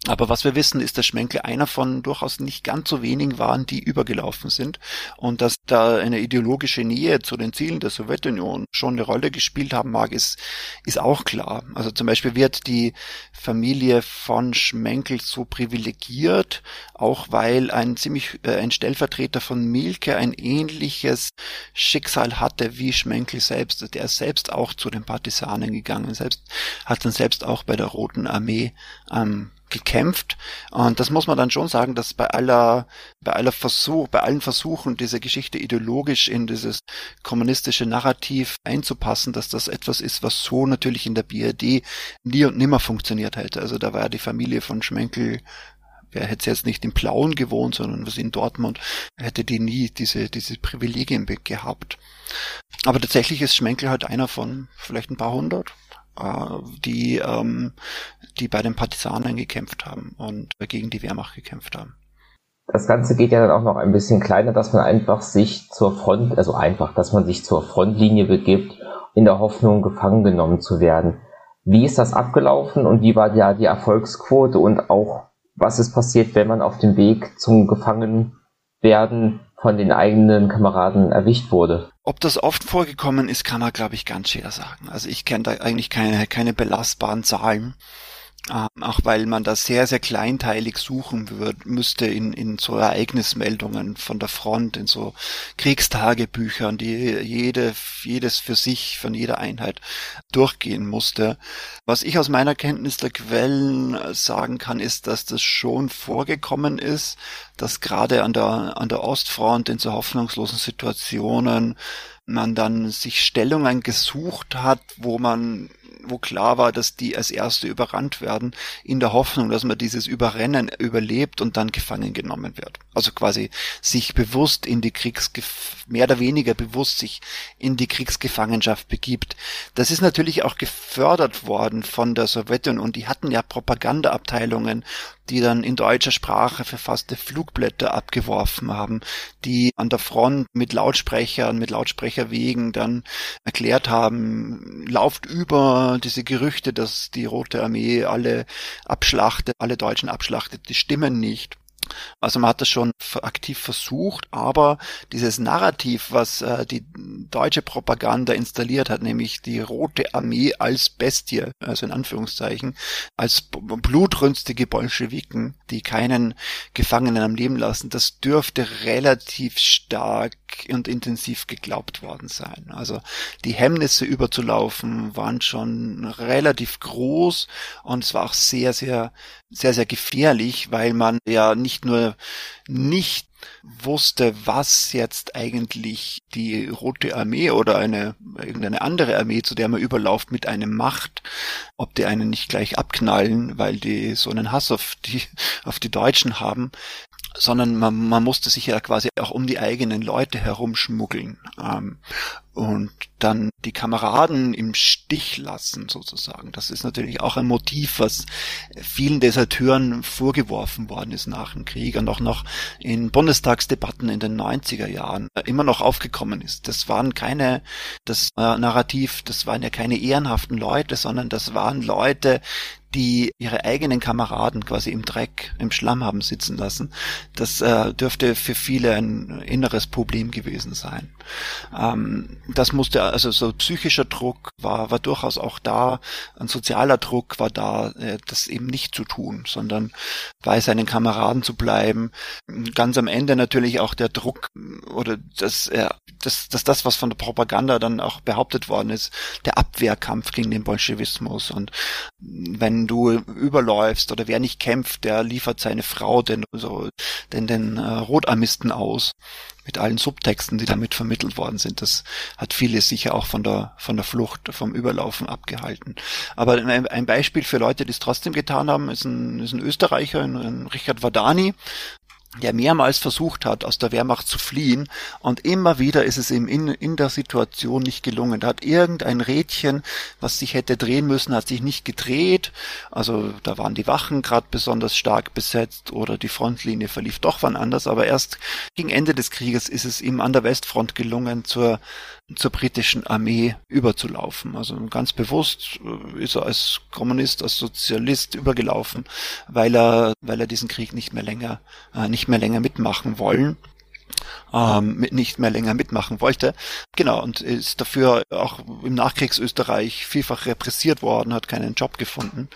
Aber was wir wissen, ist, dass Schmenkel einer von durchaus nicht ganz so wenigen waren, die übergelaufen sind und dass da eine ideologische Nähe zu den Zielen der Sowjetunion schon eine Rolle gespielt haben mag, ist, ist auch klar. Also zum Beispiel wird die Familie von Schmenkel so privilegiert, auch weil ein ziemlich äh, ein Stellvertreter von Milke ein ähnliches Schicksal hatte wie Schmenkel selbst. Der ist selbst auch zu den Partisanen gegangen, selbst hat dann selbst auch bei der Roten Armee ähm, gekämpft. Und das muss man dann schon sagen, dass bei aller, bei aller Versuch, bei allen Versuchen, diese Geschichte ideologisch in dieses kommunistische Narrativ einzupassen, dass das etwas ist, was so natürlich in der BRD nie und nimmer funktioniert hätte. Also da war die Familie von Schmenkel Wer hätte jetzt nicht in Plauen gewohnt, sondern was in Dortmund, hätte die nie diese, diese Privilegien gehabt. Aber tatsächlich ist Schmenkel halt einer von vielleicht ein paar hundert, die, ähm, die bei den Partisanen gekämpft haben und gegen die Wehrmacht gekämpft haben. Das Ganze geht ja dann auch noch ein bisschen kleiner, dass man einfach sich zur Front, also einfach, dass man sich zur Frontlinie begibt, in der Hoffnung, gefangen genommen zu werden. Wie ist das abgelaufen und wie war ja die Erfolgsquote und auch was ist passiert, wenn man auf dem Weg zum Gefangenwerden von den eigenen Kameraden erwischt wurde? Ob das oft vorgekommen ist, kann er, glaube ich, ganz schwer sagen. Also ich kenne da eigentlich keine, keine belastbaren Zahlen. Ähm, auch weil man da sehr, sehr kleinteilig suchen würd, müsste in, in so Ereignismeldungen von der Front, in so Kriegstagebüchern, die jede, jedes für sich von jeder Einheit durchgehen musste. Was ich aus meiner Kenntnis der Quellen sagen kann, ist, dass das schon vorgekommen ist, dass gerade an der, an der Ostfront in so hoffnungslosen Situationen man dann sich Stellungen gesucht hat, wo man wo klar war, dass die als erste überrannt werden, in der Hoffnung, dass man dieses Überrennen überlebt und dann gefangen genommen wird. Also quasi sich bewusst in die Kriegs mehr oder weniger bewusst sich in die Kriegsgefangenschaft begibt. Das ist natürlich auch gefördert worden von der Sowjetunion und die hatten ja Propagandaabteilungen, die dann in deutscher Sprache verfasste Flugblätter abgeworfen haben, die an der Front mit Lautsprechern, mit Lautsprecherwegen dann erklärt haben, lauft über diese Gerüchte, dass die Rote Armee alle abschlachtet, alle Deutschen abschlachtet, die stimmen nicht. Also man hat das schon aktiv versucht, aber dieses Narrativ, was äh, die deutsche Propaganda installiert hat, nämlich die Rote Armee als Bestie, also in Anführungszeichen, als blutrünstige Bolschewiken, die keinen Gefangenen am Leben lassen, das dürfte relativ stark und intensiv geglaubt worden sein. Also die Hemmnisse überzulaufen waren schon relativ groß und es war auch sehr, sehr, sehr, sehr gefährlich, weil man ja nicht nur nicht wusste, was jetzt eigentlich die Rote Armee oder eine irgendeine andere Armee, zu der man überlauft, mit einem macht, ob die einen nicht gleich abknallen, weil die so einen Hass auf die auf die Deutschen haben, sondern man, man musste sich ja quasi auch um die eigenen Leute herumschmuggeln. Ähm, und dann die Kameraden im Stich lassen sozusagen. Das ist natürlich auch ein Motiv, was vielen Deserteuren vorgeworfen worden ist nach dem Krieg und auch noch in Bundestagsdebatten in den 90er Jahren immer noch aufgekommen ist. Das waren keine, das Narrativ, das waren ja keine ehrenhaften Leute, sondern das waren Leute, die ihre eigenen Kameraden quasi im Dreck, im Schlamm haben sitzen lassen. Das äh, dürfte für viele ein inneres Problem gewesen sein. Ähm, das musste also so psychischer Druck war war durchaus auch da, ein sozialer Druck war da, äh, das eben nicht zu tun, sondern bei seinen Kameraden zu bleiben. Ganz am Ende natürlich auch der Druck oder das, äh, das, das, das was von der Propaganda dann auch behauptet worden ist, der Abwehrkampf gegen den Bolschewismus. Und wenn du überläufst oder wer nicht kämpft, der liefert seine Frau den, so, den, den äh, Rotarmisten aus mit allen Subtexten, die damit vermittelt worden sind. Das hat viele sicher auch von der, von der Flucht, vom Überlaufen abgehalten. Aber ein Beispiel für Leute, die es trotzdem getan haben, ist ein, ist ein Österreicher, ein, ein Richard Vadani, der mehrmals versucht hat, aus der Wehrmacht zu fliehen und immer wieder ist es ihm in, in der Situation nicht gelungen. Da hat irgendein Rädchen, was sich hätte drehen müssen, hat sich nicht gedreht. Also da waren die Wachen gerade besonders stark besetzt oder die Frontlinie verlief doch wann anders. Aber erst gegen Ende des Krieges ist es ihm an der Westfront gelungen, zur zur britischen Armee überzulaufen. Also ganz bewusst äh, ist er als Kommunist, als Sozialist übergelaufen, weil er, weil er diesen Krieg nicht mehr länger, äh, nicht mehr länger mitmachen wollen ähm, nicht mehr länger mitmachen wollte. Genau, und ist dafür auch im Nachkriegsösterreich vielfach repressiert worden, hat keinen Job gefunden.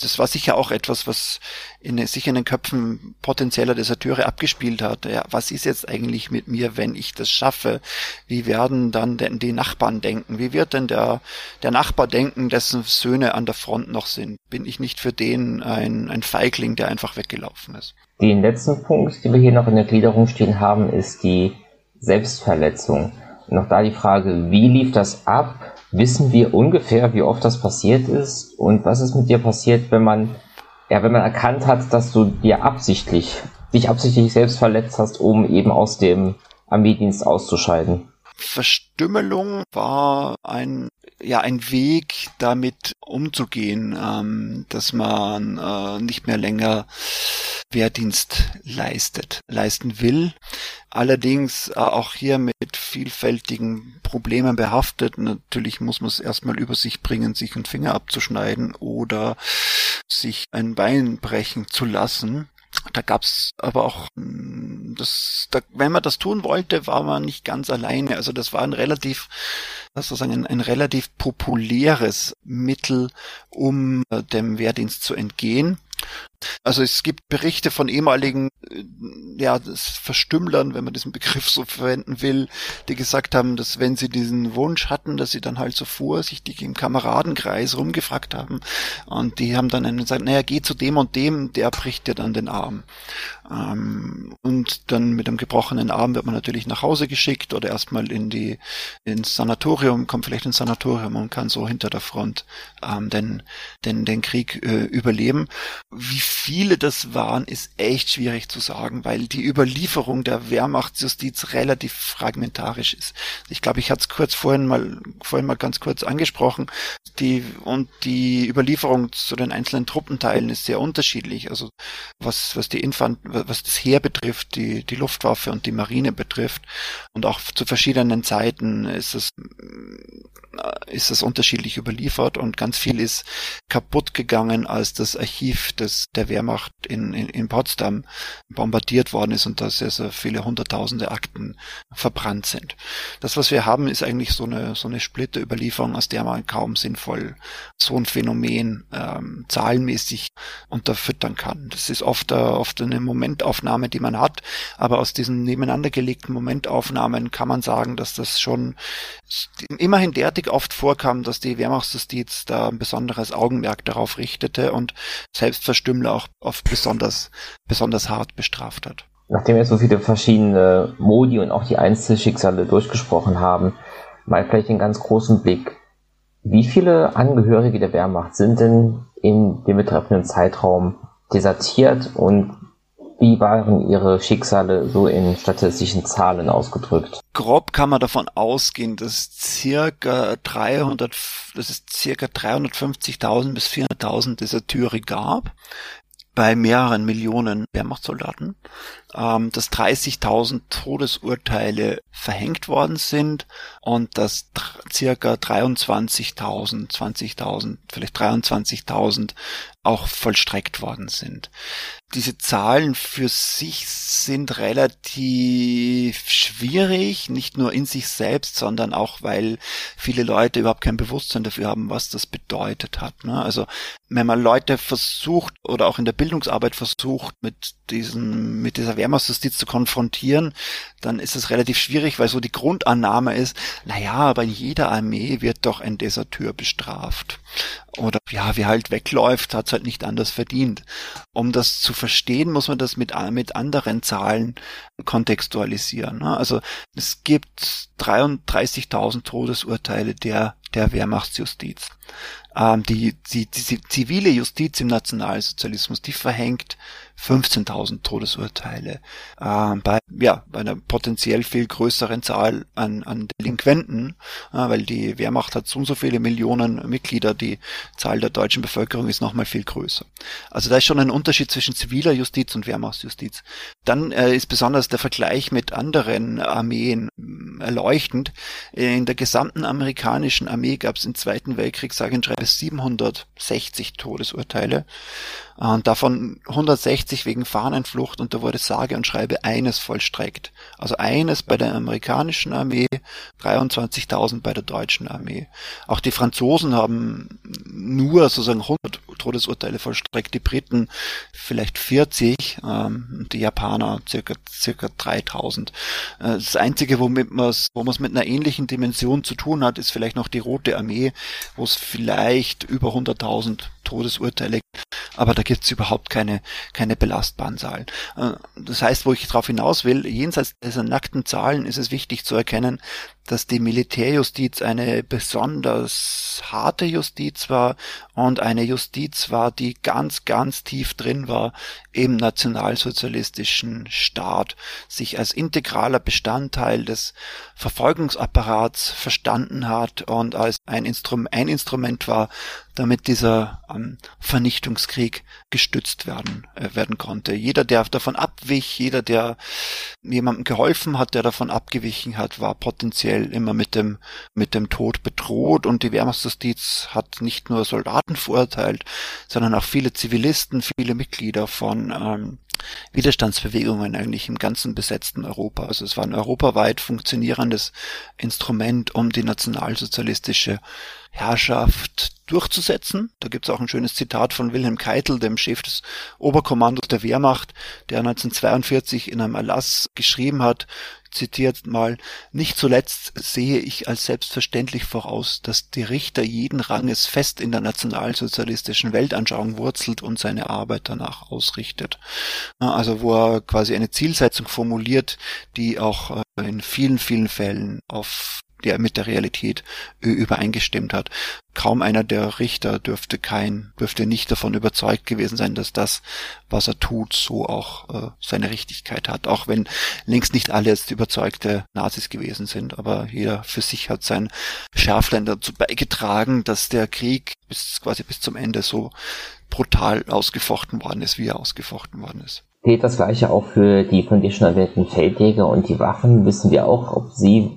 Das war sicher auch etwas, was in, sich in den Köpfen potenzieller Deserteure abgespielt hat. Ja, was ist jetzt eigentlich mit mir, wenn ich das schaffe? Wie werden dann denn die Nachbarn denken? Wie wird denn der, der Nachbar denken, dessen Söhne an der Front noch sind? Bin ich nicht für den ein, ein Feigling, der einfach weggelaufen ist? Den letzten Punkt, den wir hier noch in der Gliederung stehen haben, ist die Selbstverletzung. Und noch da die Frage, wie lief das ab? Wissen wir ungefähr, wie oft das passiert ist? Und was ist mit dir passiert, wenn man, ja, wenn man erkannt hat, dass du dir absichtlich, dich absichtlich selbst verletzt hast, um eben aus dem Armeedienst auszuscheiden? Verstümmelung war ein ja ein Weg, damit umzugehen, ähm, dass man äh, nicht mehr länger Wehrdienst leistet, leisten will. Allerdings äh, auch hier mit vielfältigen Problemen behaftet. Natürlich muss man es erstmal über sich bringen, sich einen Finger abzuschneiden oder sich ein Bein brechen zu lassen. Da gab's aber auch, hm, das, da, wenn man das tun wollte, war man nicht ganz alleine. Also das war ein relativ, sozusagen ein, ein relativ populäres Mittel, um äh, dem Wehrdienst zu entgehen. Also es gibt Berichte von ehemaligen, äh, ja, Verstümmlern, wenn man diesen Begriff so verwenden will, die gesagt haben, dass wenn sie diesen Wunsch hatten, dass sie dann halt so vorsichtig im Kameradenkreis rumgefragt haben und die haben dann einen gesagt, naja, geh zu dem und dem, der bricht dir dann den Arm. Ähm, und dann mit einem gebrochenen Arm wird man natürlich nach Hause geschickt oder erstmal in die ins Sanatorium, kommt vielleicht ins Sanatorium und kann so hinter der Front ähm, den, den, den Krieg äh, überleben. Wie viele das waren, ist echt schwierig zu sagen, weil die Überlieferung der Wehrmachtsjustiz relativ fragmentarisch ist. Ich glaube, ich hatte es kurz vorhin mal vorhin mal ganz kurz angesprochen. Die und die Überlieferung zu den einzelnen Truppenteilen ist sehr unterschiedlich. Also was was die Infant was das Heer betrifft, die die Luftwaffe und die Marine betrifft und auch zu verschiedenen Zeiten ist es ist es unterschiedlich überliefert und ganz viel ist kaputt gegangen, als das Archiv des, der Wehrmacht in, in, in Potsdam bombardiert worden ist und da sehr, sehr viele hunderttausende Akten verbrannt sind. Das, was wir haben, ist eigentlich so eine, so eine Splitterüberlieferung, aus der man kaum sinnvoll so ein Phänomen ähm, zahlenmäßig unterfüttern kann. Das ist oft, äh, oft eine Momentaufnahme, die man hat, aber aus diesen nebeneinander gelegten Momentaufnahmen kann man sagen, dass das schon immerhin derartig oft vorkam, dass die Wehrmachtsjustiz da ein besonderes Augenmerk darauf richtete und Auch oft besonders, besonders hart bestraft hat. Nachdem wir so viele verschiedene Modi und auch die Einzelschicksale durchgesprochen haben, mal vielleicht den ganz großen Blick. Wie viele Angehörige der Wehrmacht sind denn in dem betreffenden Zeitraum desertiert und wie waren Ihre Schicksale so in statistischen Zahlen ausgedrückt? Grob kann man davon ausgehen, dass circa 300, dass es circa 350.000 bis 400.000 Deserteure gab bei mehreren Millionen Wehrmachtssoldaten, ähm, dass 30.000 Todesurteile verhängt worden sind und dass circa 23.000, 20.000, vielleicht 23.000 auch vollstreckt worden sind. Diese Zahlen für sich sind relativ schwierig, nicht nur in sich selbst, sondern auch, weil viele Leute überhaupt kein Bewusstsein dafür haben, was das bedeutet hat. Ne? Also wenn man Leute versucht oder auch in der Bildungsarbeit versucht, mit diesen, mit dieser Wehrmachtsjustiz zu konfrontieren, dann ist es relativ schwierig, weil so die Grundannahme ist, naja, aber in jeder Armee wird doch ein Deserteur bestraft. Oder ja, wer halt wegläuft, hat's halt nicht anders verdient. Um das zu verstehen, muss man das mit, mit anderen Zahlen kontextualisieren. Ne? Also es gibt 33.000 Todesurteile der, der Wehrmachtsjustiz. Ähm, die, die, die zivile Justiz im Nationalsozialismus, die verhängt 15.000 Todesurteile äh, bei, ja, bei einer potenziell viel größeren Zahl an, an Delinquenten, äh, weil die Wehrmacht hat so und so viele Millionen Mitglieder, die Zahl der deutschen Bevölkerung ist nochmal viel größer. Also da ist schon ein Unterschied zwischen ziviler Justiz und Wehrmachtsjustiz. Dann äh, ist besonders der Vergleich mit anderen Armeen äh, erleuchtend. In der gesamten amerikanischen Armee gab es im Zweiten Weltkrieg, sage und schreibe, 760 Todesurteile und davon 160 wegen Fahnenflucht und da wurde sage und schreibe eines vollstreckt. Also eines bei der amerikanischen Armee, 23.000 bei der deutschen Armee. Auch die Franzosen haben nur sozusagen 100 Todesurteile vollstreckt, die Briten vielleicht 40, ähm, die Japaner circa, circa 3000. Äh, das Einzige, womit man wo man es mit einer ähnlichen Dimension zu tun hat, ist vielleicht noch die Rote Armee, wo es vielleicht über 100.000 Todesurteile gibt. Aber da gibt es überhaupt keine, keine belastbaren Zahlen. Äh, das heißt, wo ich darauf hinaus will, jenseits dieser nackten Zahlen ist es wichtig zu erkennen, dass die Militärjustiz eine besonders harte Justiz war und eine Justiz war, die ganz, ganz tief drin war im nationalsozialistischen Staat, sich als integraler Bestandteil des Verfolgungsapparats verstanden hat und als ein, Instrum ein Instrument war, damit dieser ähm, Vernichtungskrieg gestützt werden, äh, werden konnte. Jeder, der davon abwich, jeder, der jemandem geholfen hat, der davon abgewichen hat, war potenziell immer mit dem, mit dem Tod bedroht und die Wehrmachtsjustiz hat nicht nur Soldaten verurteilt, sondern auch viele Zivilisten, viele Mitglieder von, ähm, Widerstandsbewegungen eigentlich im ganzen besetzten Europa. Also es war ein europaweit funktionierendes Instrument, um die nationalsozialistische Herrschaft durchzusetzen. Da gibt es auch ein schönes Zitat von Wilhelm Keitel, dem Chef des Oberkommandos der Wehrmacht, der 1942 in einem Erlass geschrieben hat, zitiert mal, nicht zuletzt sehe ich als selbstverständlich voraus, dass die Richter jeden Ranges fest in der nationalsozialistischen Weltanschauung wurzelt und seine Arbeit danach ausrichtet. Also wo er quasi eine Zielsetzung formuliert, die auch äh, in vielen, vielen Fällen auf der mit der Realität übereingestimmt hat. Kaum einer der Richter dürfte kein, dürfte nicht davon überzeugt gewesen sein, dass das, was er tut, so auch äh, seine Richtigkeit hat. Auch wenn längst nicht alle jetzt überzeugte Nazis gewesen sind, aber jeder für sich hat sein Schärflein dazu beigetragen, dass der Krieg bis quasi bis zum Ende so brutal ausgefochten worden ist, wie er ausgefochten worden ist. Geht das gleiche auch für die von dir schon erwähnten Feldjäger und die Waffen? Wissen wir auch, ob sie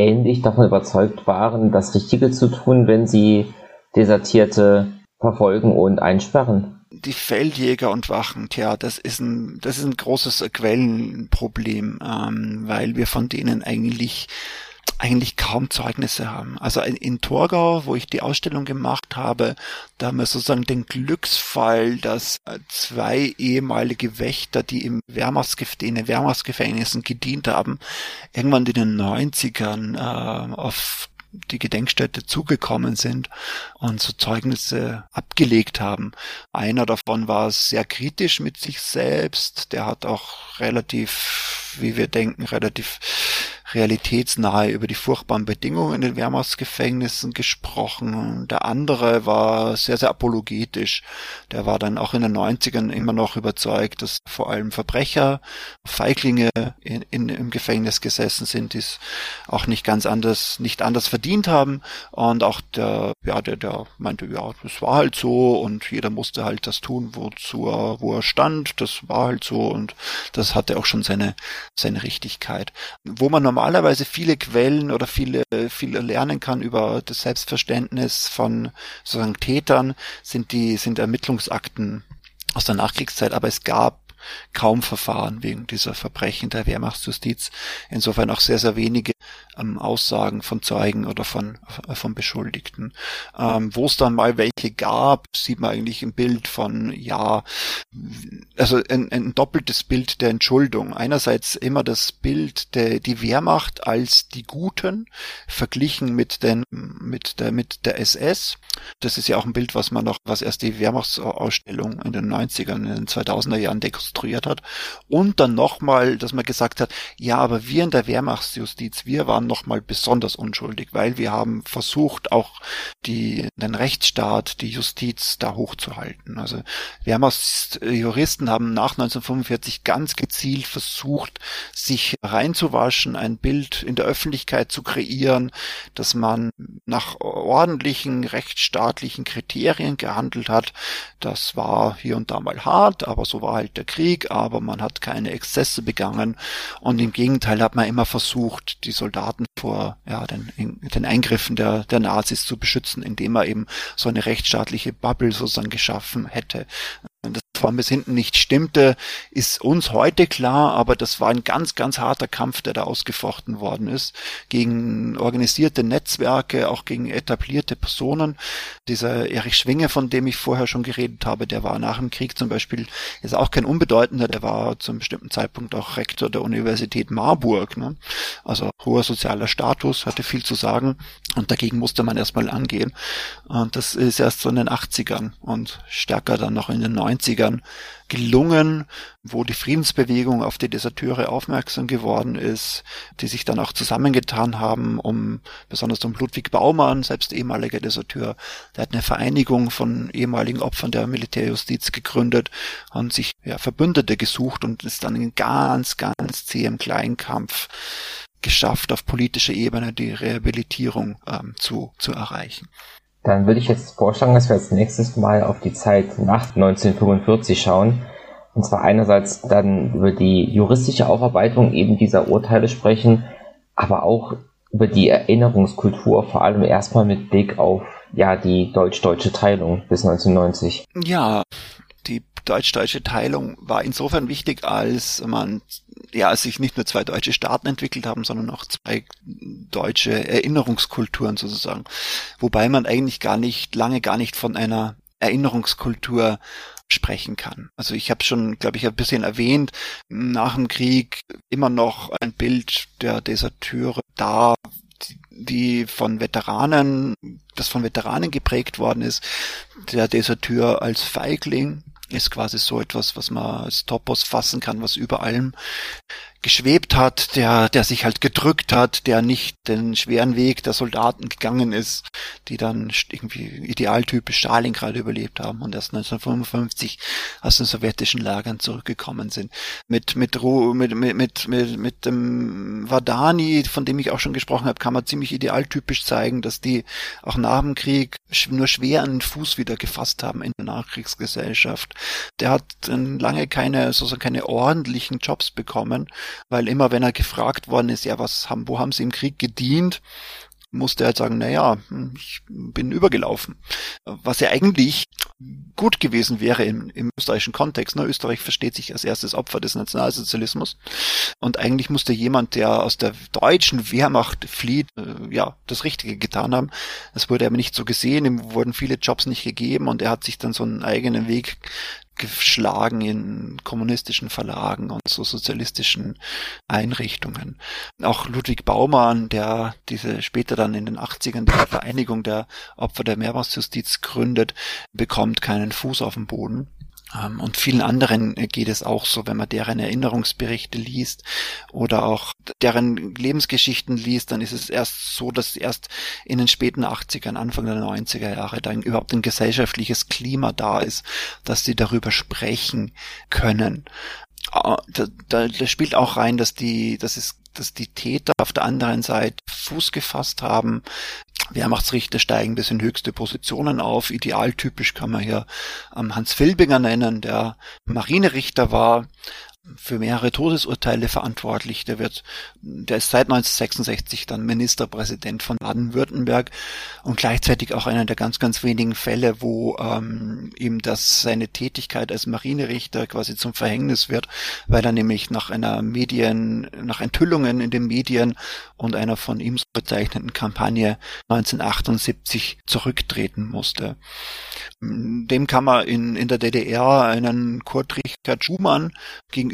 ähnlich davon überzeugt waren, das Richtige zu tun, wenn sie Desertierte verfolgen und einsperren. Die Feldjäger und Wachen, tja, das ist ein, das ist ein großes Quellenproblem, ähm, weil wir von denen eigentlich eigentlich kaum Zeugnisse haben. Also in, Torgau, wo ich die Ausstellung gemacht habe, da haben wir sozusagen den Glücksfall, dass äh, zwei ehemalige Wächter, die im Wehrmachtsgef in den Wehrmachtsgefängnissen gedient haben, irgendwann in den 90ern äh, auf die Gedenkstätte zugekommen sind und so Zeugnisse abgelegt haben. Einer davon war sehr kritisch mit sich selbst, der hat auch relativ, wie wir denken, relativ realitätsnahe über die furchtbaren Bedingungen in den Wehrmachtsgefängnissen gesprochen. Der andere war sehr, sehr apologetisch. Der war dann auch in den 90ern immer noch überzeugt, dass vor allem Verbrecher, Feiglinge in, in, im Gefängnis gesessen sind, die es auch nicht ganz anders, nicht anders verdient haben. Und auch der, ja, der, der meinte, ja, das war halt so und jeder musste halt das tun, wozu er, wo er stand. Das war halt so und das hatte auch schon seine, seine Richtigkeit. Wo man normal normalerweise viele Quellen oder viele, viel lernen kann über das Selbstverständnis von sozusagen Tätern, sind die, sind Ermittlungsakten aus der Nachkriegszeit, aber es gab kaum Verfahren wegen dieser Verbrechen der Wehrmachtsjustiz. Insofern auch sehr, sehr wenige ähm, Aussagen von Zeugen oder von, äh, von Beschuldigten. Ähm, Wo es dann mal welche gab, sieht man eigentlich ein Bild von, ja, also ein, ein doppeltes Bild der Entschuldung. Einerseits immer das Bild der, die Wehrmacht als die Guten, verglichen mit den, mit der, mit der SS. Das ist ja auch ein Bild, was man noch, was erst die Wehrmachtsausstellung in den 90ern, in den 2000er Jahren konstruiert hat. Und dann nochmal, dass man gesagt hat, ja, aber wir in der Wehrmachtsjustiz, wir waren nochmal besonders unschuldig, weil wir haben versucht, auch die, den Rechtsstaat, die Justiz da hochzuhalten. Also Wehrmachtsjuristen haben nach 1945 ganz gezielt versucht, sich reinzuwaschen, ein Bild in der Öffentlichkeit zu kreieren, dass man nach ordentlichen rechtsstaatlichen Kriterien gehandelt hat. Das war hier und da mal hart, aber so war halt der Krieg Krieg, aber man hat keine Exzesse begangen und im Gegenteil hat man immer versucht, die Soldaten vor ja, den, den Eingriffen der, der Nazis zu beschützen, indem er eben so eine rechtsstaatliche Bubble sozusagen geschaffen hätte. Vorn bis hinten nicht stimmte, ist uns heute klar, aber das war ein ganz, ganz harter Kampf, der da ausgefochten worden ist, gegen organisierte Netzwerke, auch gegen etablierte Personen. Dieser Erich Schwinge, von dem ich vorher schon geredet habe, der war nach dem Krieg zum Beispiel, ist auch kein Unbedeutender, der war zum bestimmten Zeitpunkt auch Rektor der Universität Marburg. Ne? Also hoher sozialer Status, hatte viel zu sagen und dagegen musste man erstmal angehen. Und das ist erst so in den 80ern und stärker dann noch in den 90ern gelungen, wo die Friedensbewegung auf die Deserteure aufmerksam geworden ist, die sich dann auch zusammengetan haben, um besonders um Ludwig Baumann, selbst ehemaliger Deserteur, der hat eine Vereinigung von ehemaligen Opfern der Militärjustiz gegründet und sich ja, Verbündete gesucht und ist dann in ganz, ganz zähem Kleinkampf geschafft, auf politischer Ebene die Rehabilitierung ähm, zu, zu erreichen. Dann würde ich jetzt vorschlagen, dass wir als nächstes mal auf die Zeit nach 1945 schauen. Und zwar einerseits dann über die juristische Aufarbeitung eben dieser Urteile sprechen, aber auch über die Erinnerungskultur, vor allem erstmal mit Blick auf ja die deutsch-deutsche Teilung bis 1990. Ja, deutsch-deutsche Teilung war insofern wichtig, als man ja sich nicht nur zwei deutsche Staaten entwickelt haben, sondern auch zwei deutsche Erinnerungskulturen sozusagen. Wobei man eigentlich gar nicht lange gar nicht von einer Erinnerungskultur sprechen kann. Also ich habe schon, glaube ich, ein bisschen erwähnt, nach dem Krieg immer noch ein Bild der Deserteure da, die von Veteranen, das von Veteranen geprägt worden ist. Der Deserteur als Feigling ist quasi so etwas, was man als Topos fassen kann, was über allem geschwebt hat, der, der sich halt gedrückt hat, der nicht den schweren Weg der Soldaten gegangen ist, die dann irgendwie idealtypisch Stalingrad überlebt haben und erst 1955 aus den sowjetischen Lagern zurückgekommen sind. Mit, mit, mit, mit, mit, mit, mit dem Vadani, von dem ich auch schon gesprochen habe, kann man ziemlich idealtypisch zeigen, dass die auch nach dem Krieg nur schwer einen Fuß wieder gefasst haben in der Nachkriegsgesellschaft. Der hat lange keine, sozusagen keine ordentlichen Jobs bekommen weil immer wenn er gefragt worden ist, ja, was haben, wo haben sie im Krieg gedient, musste er halt sagen, naja, ich bin übergelaufen. Was ja eigentlich gut gewesen wäre im, im österreichischen Kontext. Ne? Österreich versteht sich als erstes Opfer des Nationalsozialismus. Und eigentlich musste jemand, der aus der deutschen Wehrmacht flieht, äh, ja, das Richtige getan haben. Das wurde aber nicht so gesehen, ihm wurden viele Jobs nicht gegeben und er hat sich dann so einen eigenen Weg geschlagen in kommunistischen Verlagen und so sozialistischen Einrichtungen. Auch Ludwig Baumann, der diese später dann in den 80ern die Vereinigung der Opfer der Mehrfachjustiz gründet, bekommt keinen Fuß auf den Boden. Ähm, und vielen anderen geht es auch so, wenn man deren Erinnerungsberichte liest oder auch deren Lebensgeschichten liest, dann ist es erst so, dass erst in den späten 80ern, Anfang der 90er Jahre dann überhaupt ein gesellschaftliches Klima da ist, dass sie darüber sprechen können. Ah, da, da, da spielt auch rein, dass die, dass es dass die Täter auf der anderen Seite Fuß gefasst haben. Wehrmachtsrichter steigen bis in höchste Positionen auf. Idealtypisch kann man hier ähm, Hans Filbinger nennen, der Marinerichter war, für mehrere Todesurteile verantwortlich. Der wird, der ist seit 1966 dann Ministerpräsident von Baden-Württemberg und gleichzeitig auch einer der ganz, ganz wenigen Fälle, wo ähm, ihm das seine Tätigkeit als Marinerichter quasi zum Verhängnis wird, weil er nämlich nach einer Medien, nach Enthüllungen in den Medien und einer von ihm so bezeichneten Kampagne 1978 zurücktreten musste. Dem kann man in, in der DDR einen Kurt Richard Schumann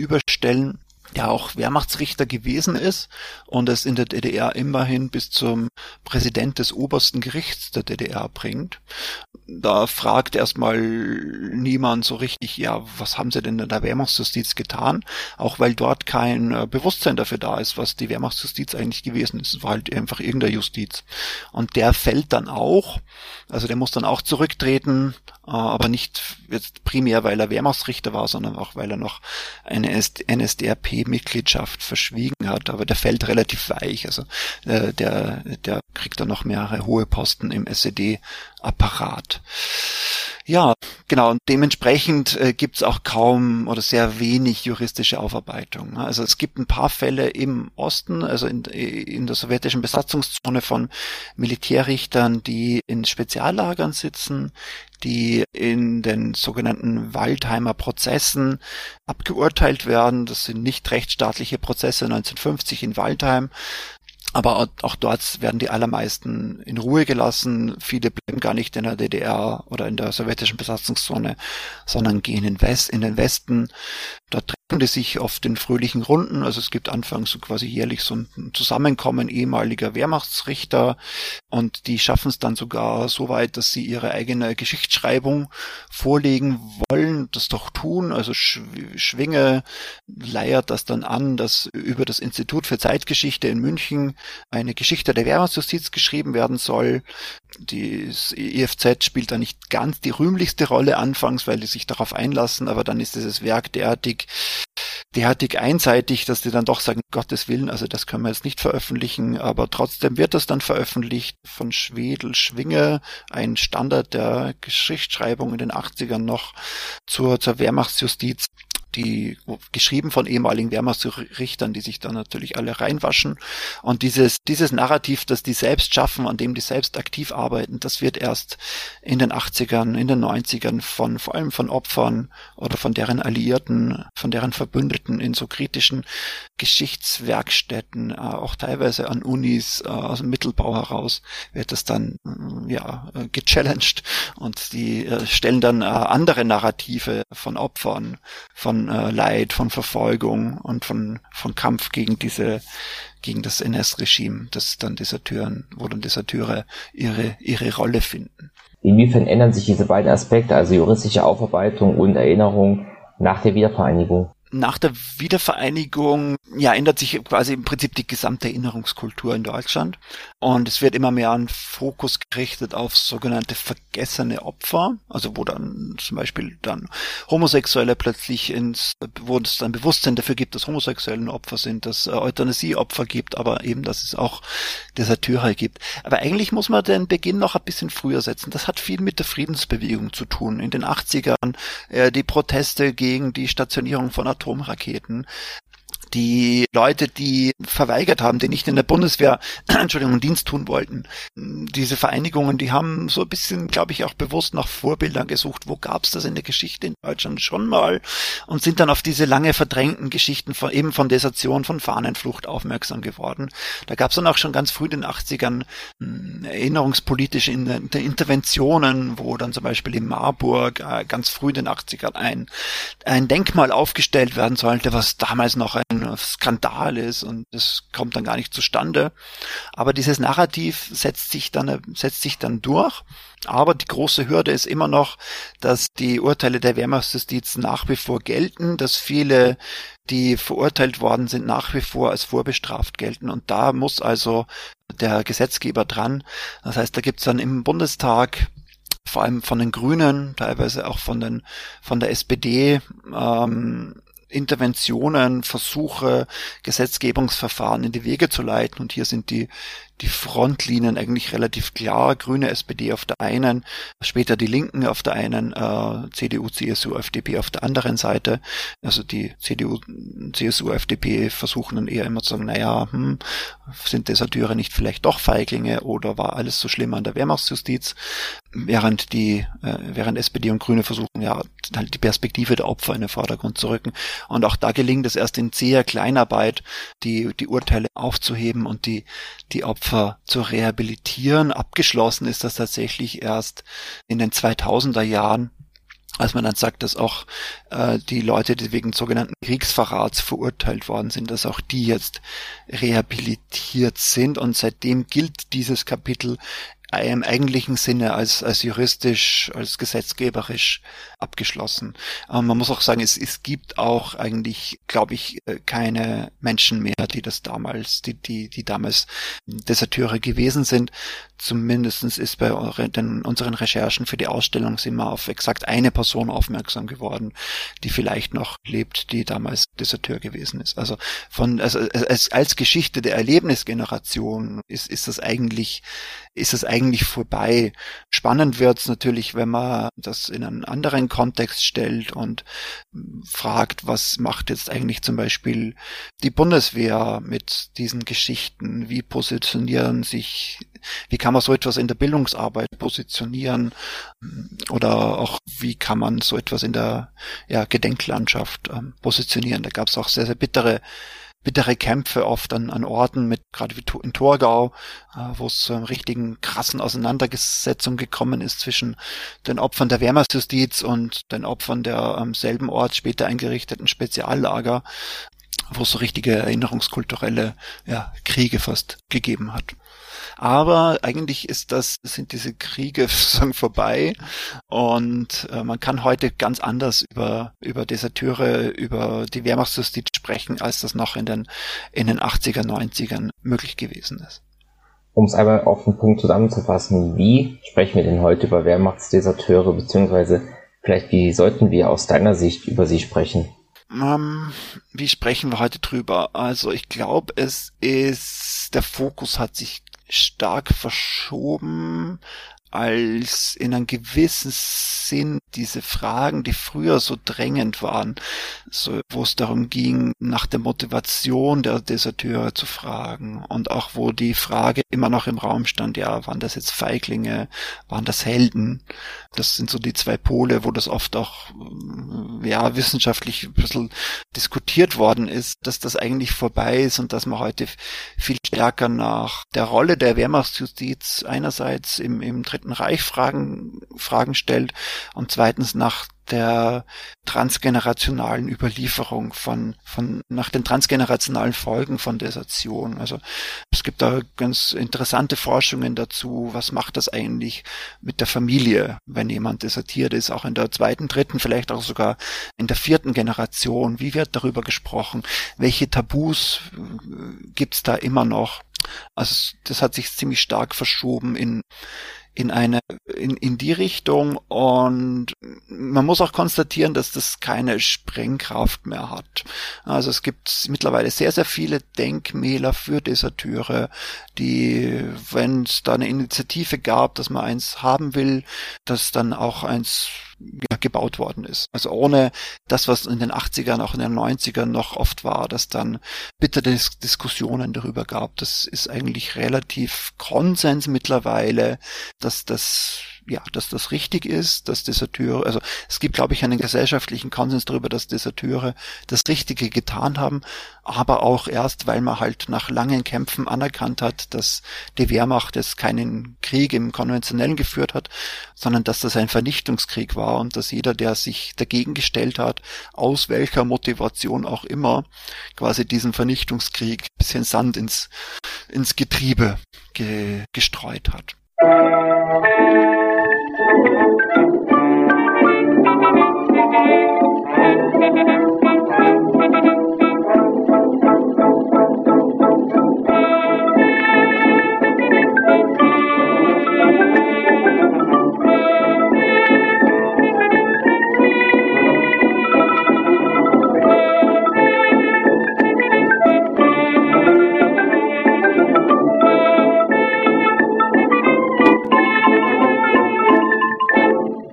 gegenüberstellen, der auch Wehrmachtsrichter gewesen ist und es in der DDR immerhin bis zum Präsident des obersten Gerichts der DDR bringt. Da fragt erstmal niemand so richtig, ja, was haben sie denn in der Wehrmachtsjustiz getan? Auch weil dort kein äh, Bewusstsein dafür da ist, was die Wehrmachtsjustiz eigentlich gewesen ist. Es war halt einfach irgendeine Justiz. Und der fällt dann auch, also der muss dann auch zurücktreten, aber nicht jetzt primär, weil er Wehrmachtsrichter war, sondern auch, weil er noch eine NSDAP-Mitgliedschaft verschwiegen hat. Aber der fällt relativ weich. Also äh, der, der kriegt dann noch mehrere hohe Posten im SED-Apparat. Ja, genau. Und dementsprechend äh, gibt es auch kaum oder sehr wenig juristische Aufarbeitung. Also es gibt ein paar Fälle im Osten, also in, in der sowjetischen Besatzungszone von Militärrichtern, die in Speziallagern sitzen, die in den sogenannten Waldheimer Prozessen abgeurteilt werden. Das sind nicht rechtsstaatliche Prozesse 1950 in Waldheim, aber auch dort werden die allermeisten in Ruhe gelassen. Viele bleiben gar nicht in der DDR oder in der sowjetischen Besatzungszone, sondern gehen in, West, in den Westen. Dort die sich oft in fröhlichen Runden. Also es gibt anfangs so quasi jährlich so ein Zusammenkommen ehemaliger Wehrmachtsrichter und die schaffen es dann sogar so weit, dass sie ihre eigene Geschichtsschreibung vorlegen wollen, das doch tun. Also Schwinge leiert das dann an, dass über das Institut für Zeitgeschichte in München eine Geschichte der Wehrmachtsjustiz geschrieben werden soll. Die EFZ spielt da nicht ganz die rühmlichste Rolle anfangs, weil die sich darauf einlassen, aber dann ist dieses Werk derartig derartig einseitig, dass die dann doch sagen, Gottes Willen, also das können wir jetzt nicht veröffentlichen, aber trotzdem wird das dann veröffentlicht von Schwedel Schwinge, ein Standard der Geschichtsschreibung in den 80ern noch zur, zur Wehrmachtsjustiz die geschrieben von ehemaligen Wehrmachtsrichtern, die sich da natürlich alle reinwaschen. Und dieses, dieses Narrativ, das die selbst schaffen, an dem die selbst aktiv arbeiten, das wird erst in den 80ern, in den 90ern von, vor allem von Opfern oder von deren Alliierten, von deren Verbündeten in so kritischen Geschichtswerkstätten, äh, auch teilweise an Unis äh, aus dem Mittelbau heraus, wird das dann, äh, ja, gechallenged und die stellen dann andere Narrative von Opfern, von Leid, von Verfolgung und von, von Kampf gegen diese gegen das NS-Regime, das dann Deserteuren, wo dann Deserteure ihre, ihre Rolle finden. Inwiefern ändern sich diese beiden Aspekte, also juristische Aufarbeitung und Erinnerung, nach der Wiedervereinigung? nach der Wiedervereinigung ja ändert sich quasi im Prinzip die gesamte Erinnerungskultur in Deutschland und es wird immer mehr ein Fokus gerichtet auf sogenannte vergessene Opfer, also wo dann zum Beispiel dann Homosexuelle plötzlich ins, wo es dann Bewusstsein dafür gibt, dass Homosexuellen Opfer sind, dass äh, Euthanasieopfer gibt, aber eben, dass es auch Deserteure gibt. Aber eigentlich muss man den Beginn noch ein bisschen früher setzen. Das hat viel mit der Friedensbewegung zu tun. In den 80ern äh, die Proteste gegen die Stationierung von Atomraketen die Leute, die verweigert haben, die nicht in der Bundeswehr, Entschuldigung, Dienst tun wollten. Diese Vereinigungen, die haben so ein bisschen, glaube ich, auch bewusst nach Vorbildern gesucht. Wo gab es das in der Geschichte in Deutschland schon mal? Und sind dann auf diese lange verdrängten Geschichten von eben von Desertion, von Fahnenflucht aufmerksam geworden. Da gab es dann auch schon ganz früh in den 80ern hm, erinnerungspolitische Interventionen, wo dann zum Beispiel in Marburg äh, ganz früh in den 80ern ein, ein Denkmal aufgestellt werden sollte, was damals noch ein Skandal ist und das kommt dann gar nicht zustande. Aber dieses Narrativ setzt sich dann, setzt sich dann durch. Aber die große Hürde ist immer noch, dass die Urteile der Wehrmachtsjustiz nach wie vor gelten, dass viele, die verurteilt worden sind, nach wie vor als vorbestraft gelten. Und da muss also der Gesetzgeber dran. Das heißt, da gibt's dann im Bundestag vor allem von den Grünen, teilweise auch von den von der SPD ähm, Interventionen, Versuche, Gesetzgebungsverfahren in die Wege zu leiten. Und hier sind die die Frontlinien eigentlich relativ klar. Grüne SPD auf der einen, später die Linken auf der einen, äh, CDU, CSU, FDP auf der anderen Seite. Also die CDU, CSU, FDP versuchen dann eher immer zu sagen, naja, hm, sind Deserteure nicht vielleicht doch Feiglinge oder war alles so schlimm an der Wehrmachtsjustiz? Während die, äh, während SPD und Grüne versuchen, ja, halt die Perspektive der Opfer in den Vordergrund zu rücken. Und auch da gelingt es erst in zäher Kleinarbeit, die, die Urteile aufzuheben und die, die Opfer Opfer zu rehabilitieren. Abgeschlossen ist das tatsächlich erst in den 2000er Jahren als man dann sagt, dass auch äh, die Leute, die wegen sogenannten Kriegsverrats verurteilt worden sind, dass auch die jetzt rehabilitiert sind und seitdem gilt dieses Kapitel im eigentlichen Sinne als, als juristisch, als gesetzgeberisch abgeschlossen. Ähm, man muss auch sagen, es, es gibt auch eigentlich, glaube ich, äh, keine Menschen mehr, die das damals, die, die, die damals Deserteure gewesen sind. Zumindestens ist bei den, unseren Recherchen für die Ausstellung sind wir auf exakt eine Person aufmerksam geworden, die vielleicht noch lebt, die damals Deserteur gewesen ist. Also von, also als, als Geschichte der Erlebnisgeneration ist, ist das eigentlich, ist das eigentlich vorbei. Spannend wird's natürlich, wenn man das in einen anderen anderen Kontext stellt und fragt, was macht jetzt eigentlich zum Beispiel die Bundeswehr mit diesen Geschichten? Wie positionieren sich, wie kann man so etwas in der Bildungsarbeit positionieren? Oder auch wie kann man so etwas in der ja, Gedenklandschaft ähm, positionieren? Da gab es auch sehr, sehr bittere bittere Kämpfe oft an, an Orten, mit gerade wie in Torgau, äh, wo es zu einem richtigen krassen Auseinandersetzung gekommen ist zwischen den Opfern der Wehrmachtsjustiz und den Opfern der am selben Ort später eingerichteten Speziallager, wo es so richtige erinnerungskulturelle ja, Kriege fast gegeben hat. Aber eigentlich ist das, sind diese Kriege sozusagen vorbei und äh, man kann heute ganz anders über, über Deserteure, über die Wehrmachtsjustiz sprechen, als das noch in den, in den 80er, 90ern möglich gewesen ist. Um es einmal auf den Punkt zusammenzufassen, wie sprechen wir denn heute über Wehrmachtsdeserteure, beziehungsweise vielleicht wie sollten wir aus deiner Sicht über sie sprechen? Um, ähm, wie sprechen wir heute drüber? Also ich glaube, es ist, der Fokus hat sich stark verschoben als in einem gewissen Sinn diese Fragen, die früher so drängend waren, so, wo es darum ging, nach der Motivation der Deserteure zu fragen und auch wo die Frage immer noch im Raum stand, ja, waren das jetzt Feiglinge, waren das Helden? Das sind so die zwei Pole, wo das oft auch, ja, wissenschaftlich ein bisschen diskutiert worden ist, dass das eigentlich vorbei ist und dass man heute viel stärker nach der Rolle der Wehrmachtsjustiz einerseits im, im Dritten Reich Fragen, Fragen stellt und zweitens nach der transgenerationalen Überlieferung von, von, nach den transgenerationalen Folgen von Desertion. Also es gibt da ganz interessante Forschungen dazu, was macht das eigentlich mit der Familie, wenn jemand desertiert ist, auch in der zweiten, dritten, vielleicht auch sogar in der vierten Generation. Wie wird darüber gesprochen? Welche Tabus äh, gibt's da immer noch? Also das hat sich ziemlich stark verschoben in in eine in, in die Richtung und man muss auch konstatieren, dass das keine Sprengkraft mehr hat. Also es gibt mittlerweile sehr, sehr viele Denkmäler für Deserteure, die, wenn es da eine Initiative gab, dass man eins haben will, dass dann auch eins ja, gebaut worden ist. Also ohne das, was in den 80ern, auch in den 90ern noch oft war, dass dann bittere Dis Diskussionen darüber gab. Das ist eigentlich relativ Konsens mittlerweile, dass das ja, dass das richtig ist, dass Deserteure, also es gibt, glaube ich, einen gesellschaftlichen Konsens darüber, dass Deserteure das Richtige getan haben, aber auch erst, weil man halt nach langen Kämpfen anerkannt hat, dass die Wehrmacht jetzt keinen Krieg im konventionellen geführt hat, sondern dass das ein Vernichtungskrieg war und dass jeder, der sich dagegen gestellt hat, aus welcher Motivation auch immer, quasi diesen Vernichtungskrieg bisschen Sand ins, ins Getriebe ge gestreut hat.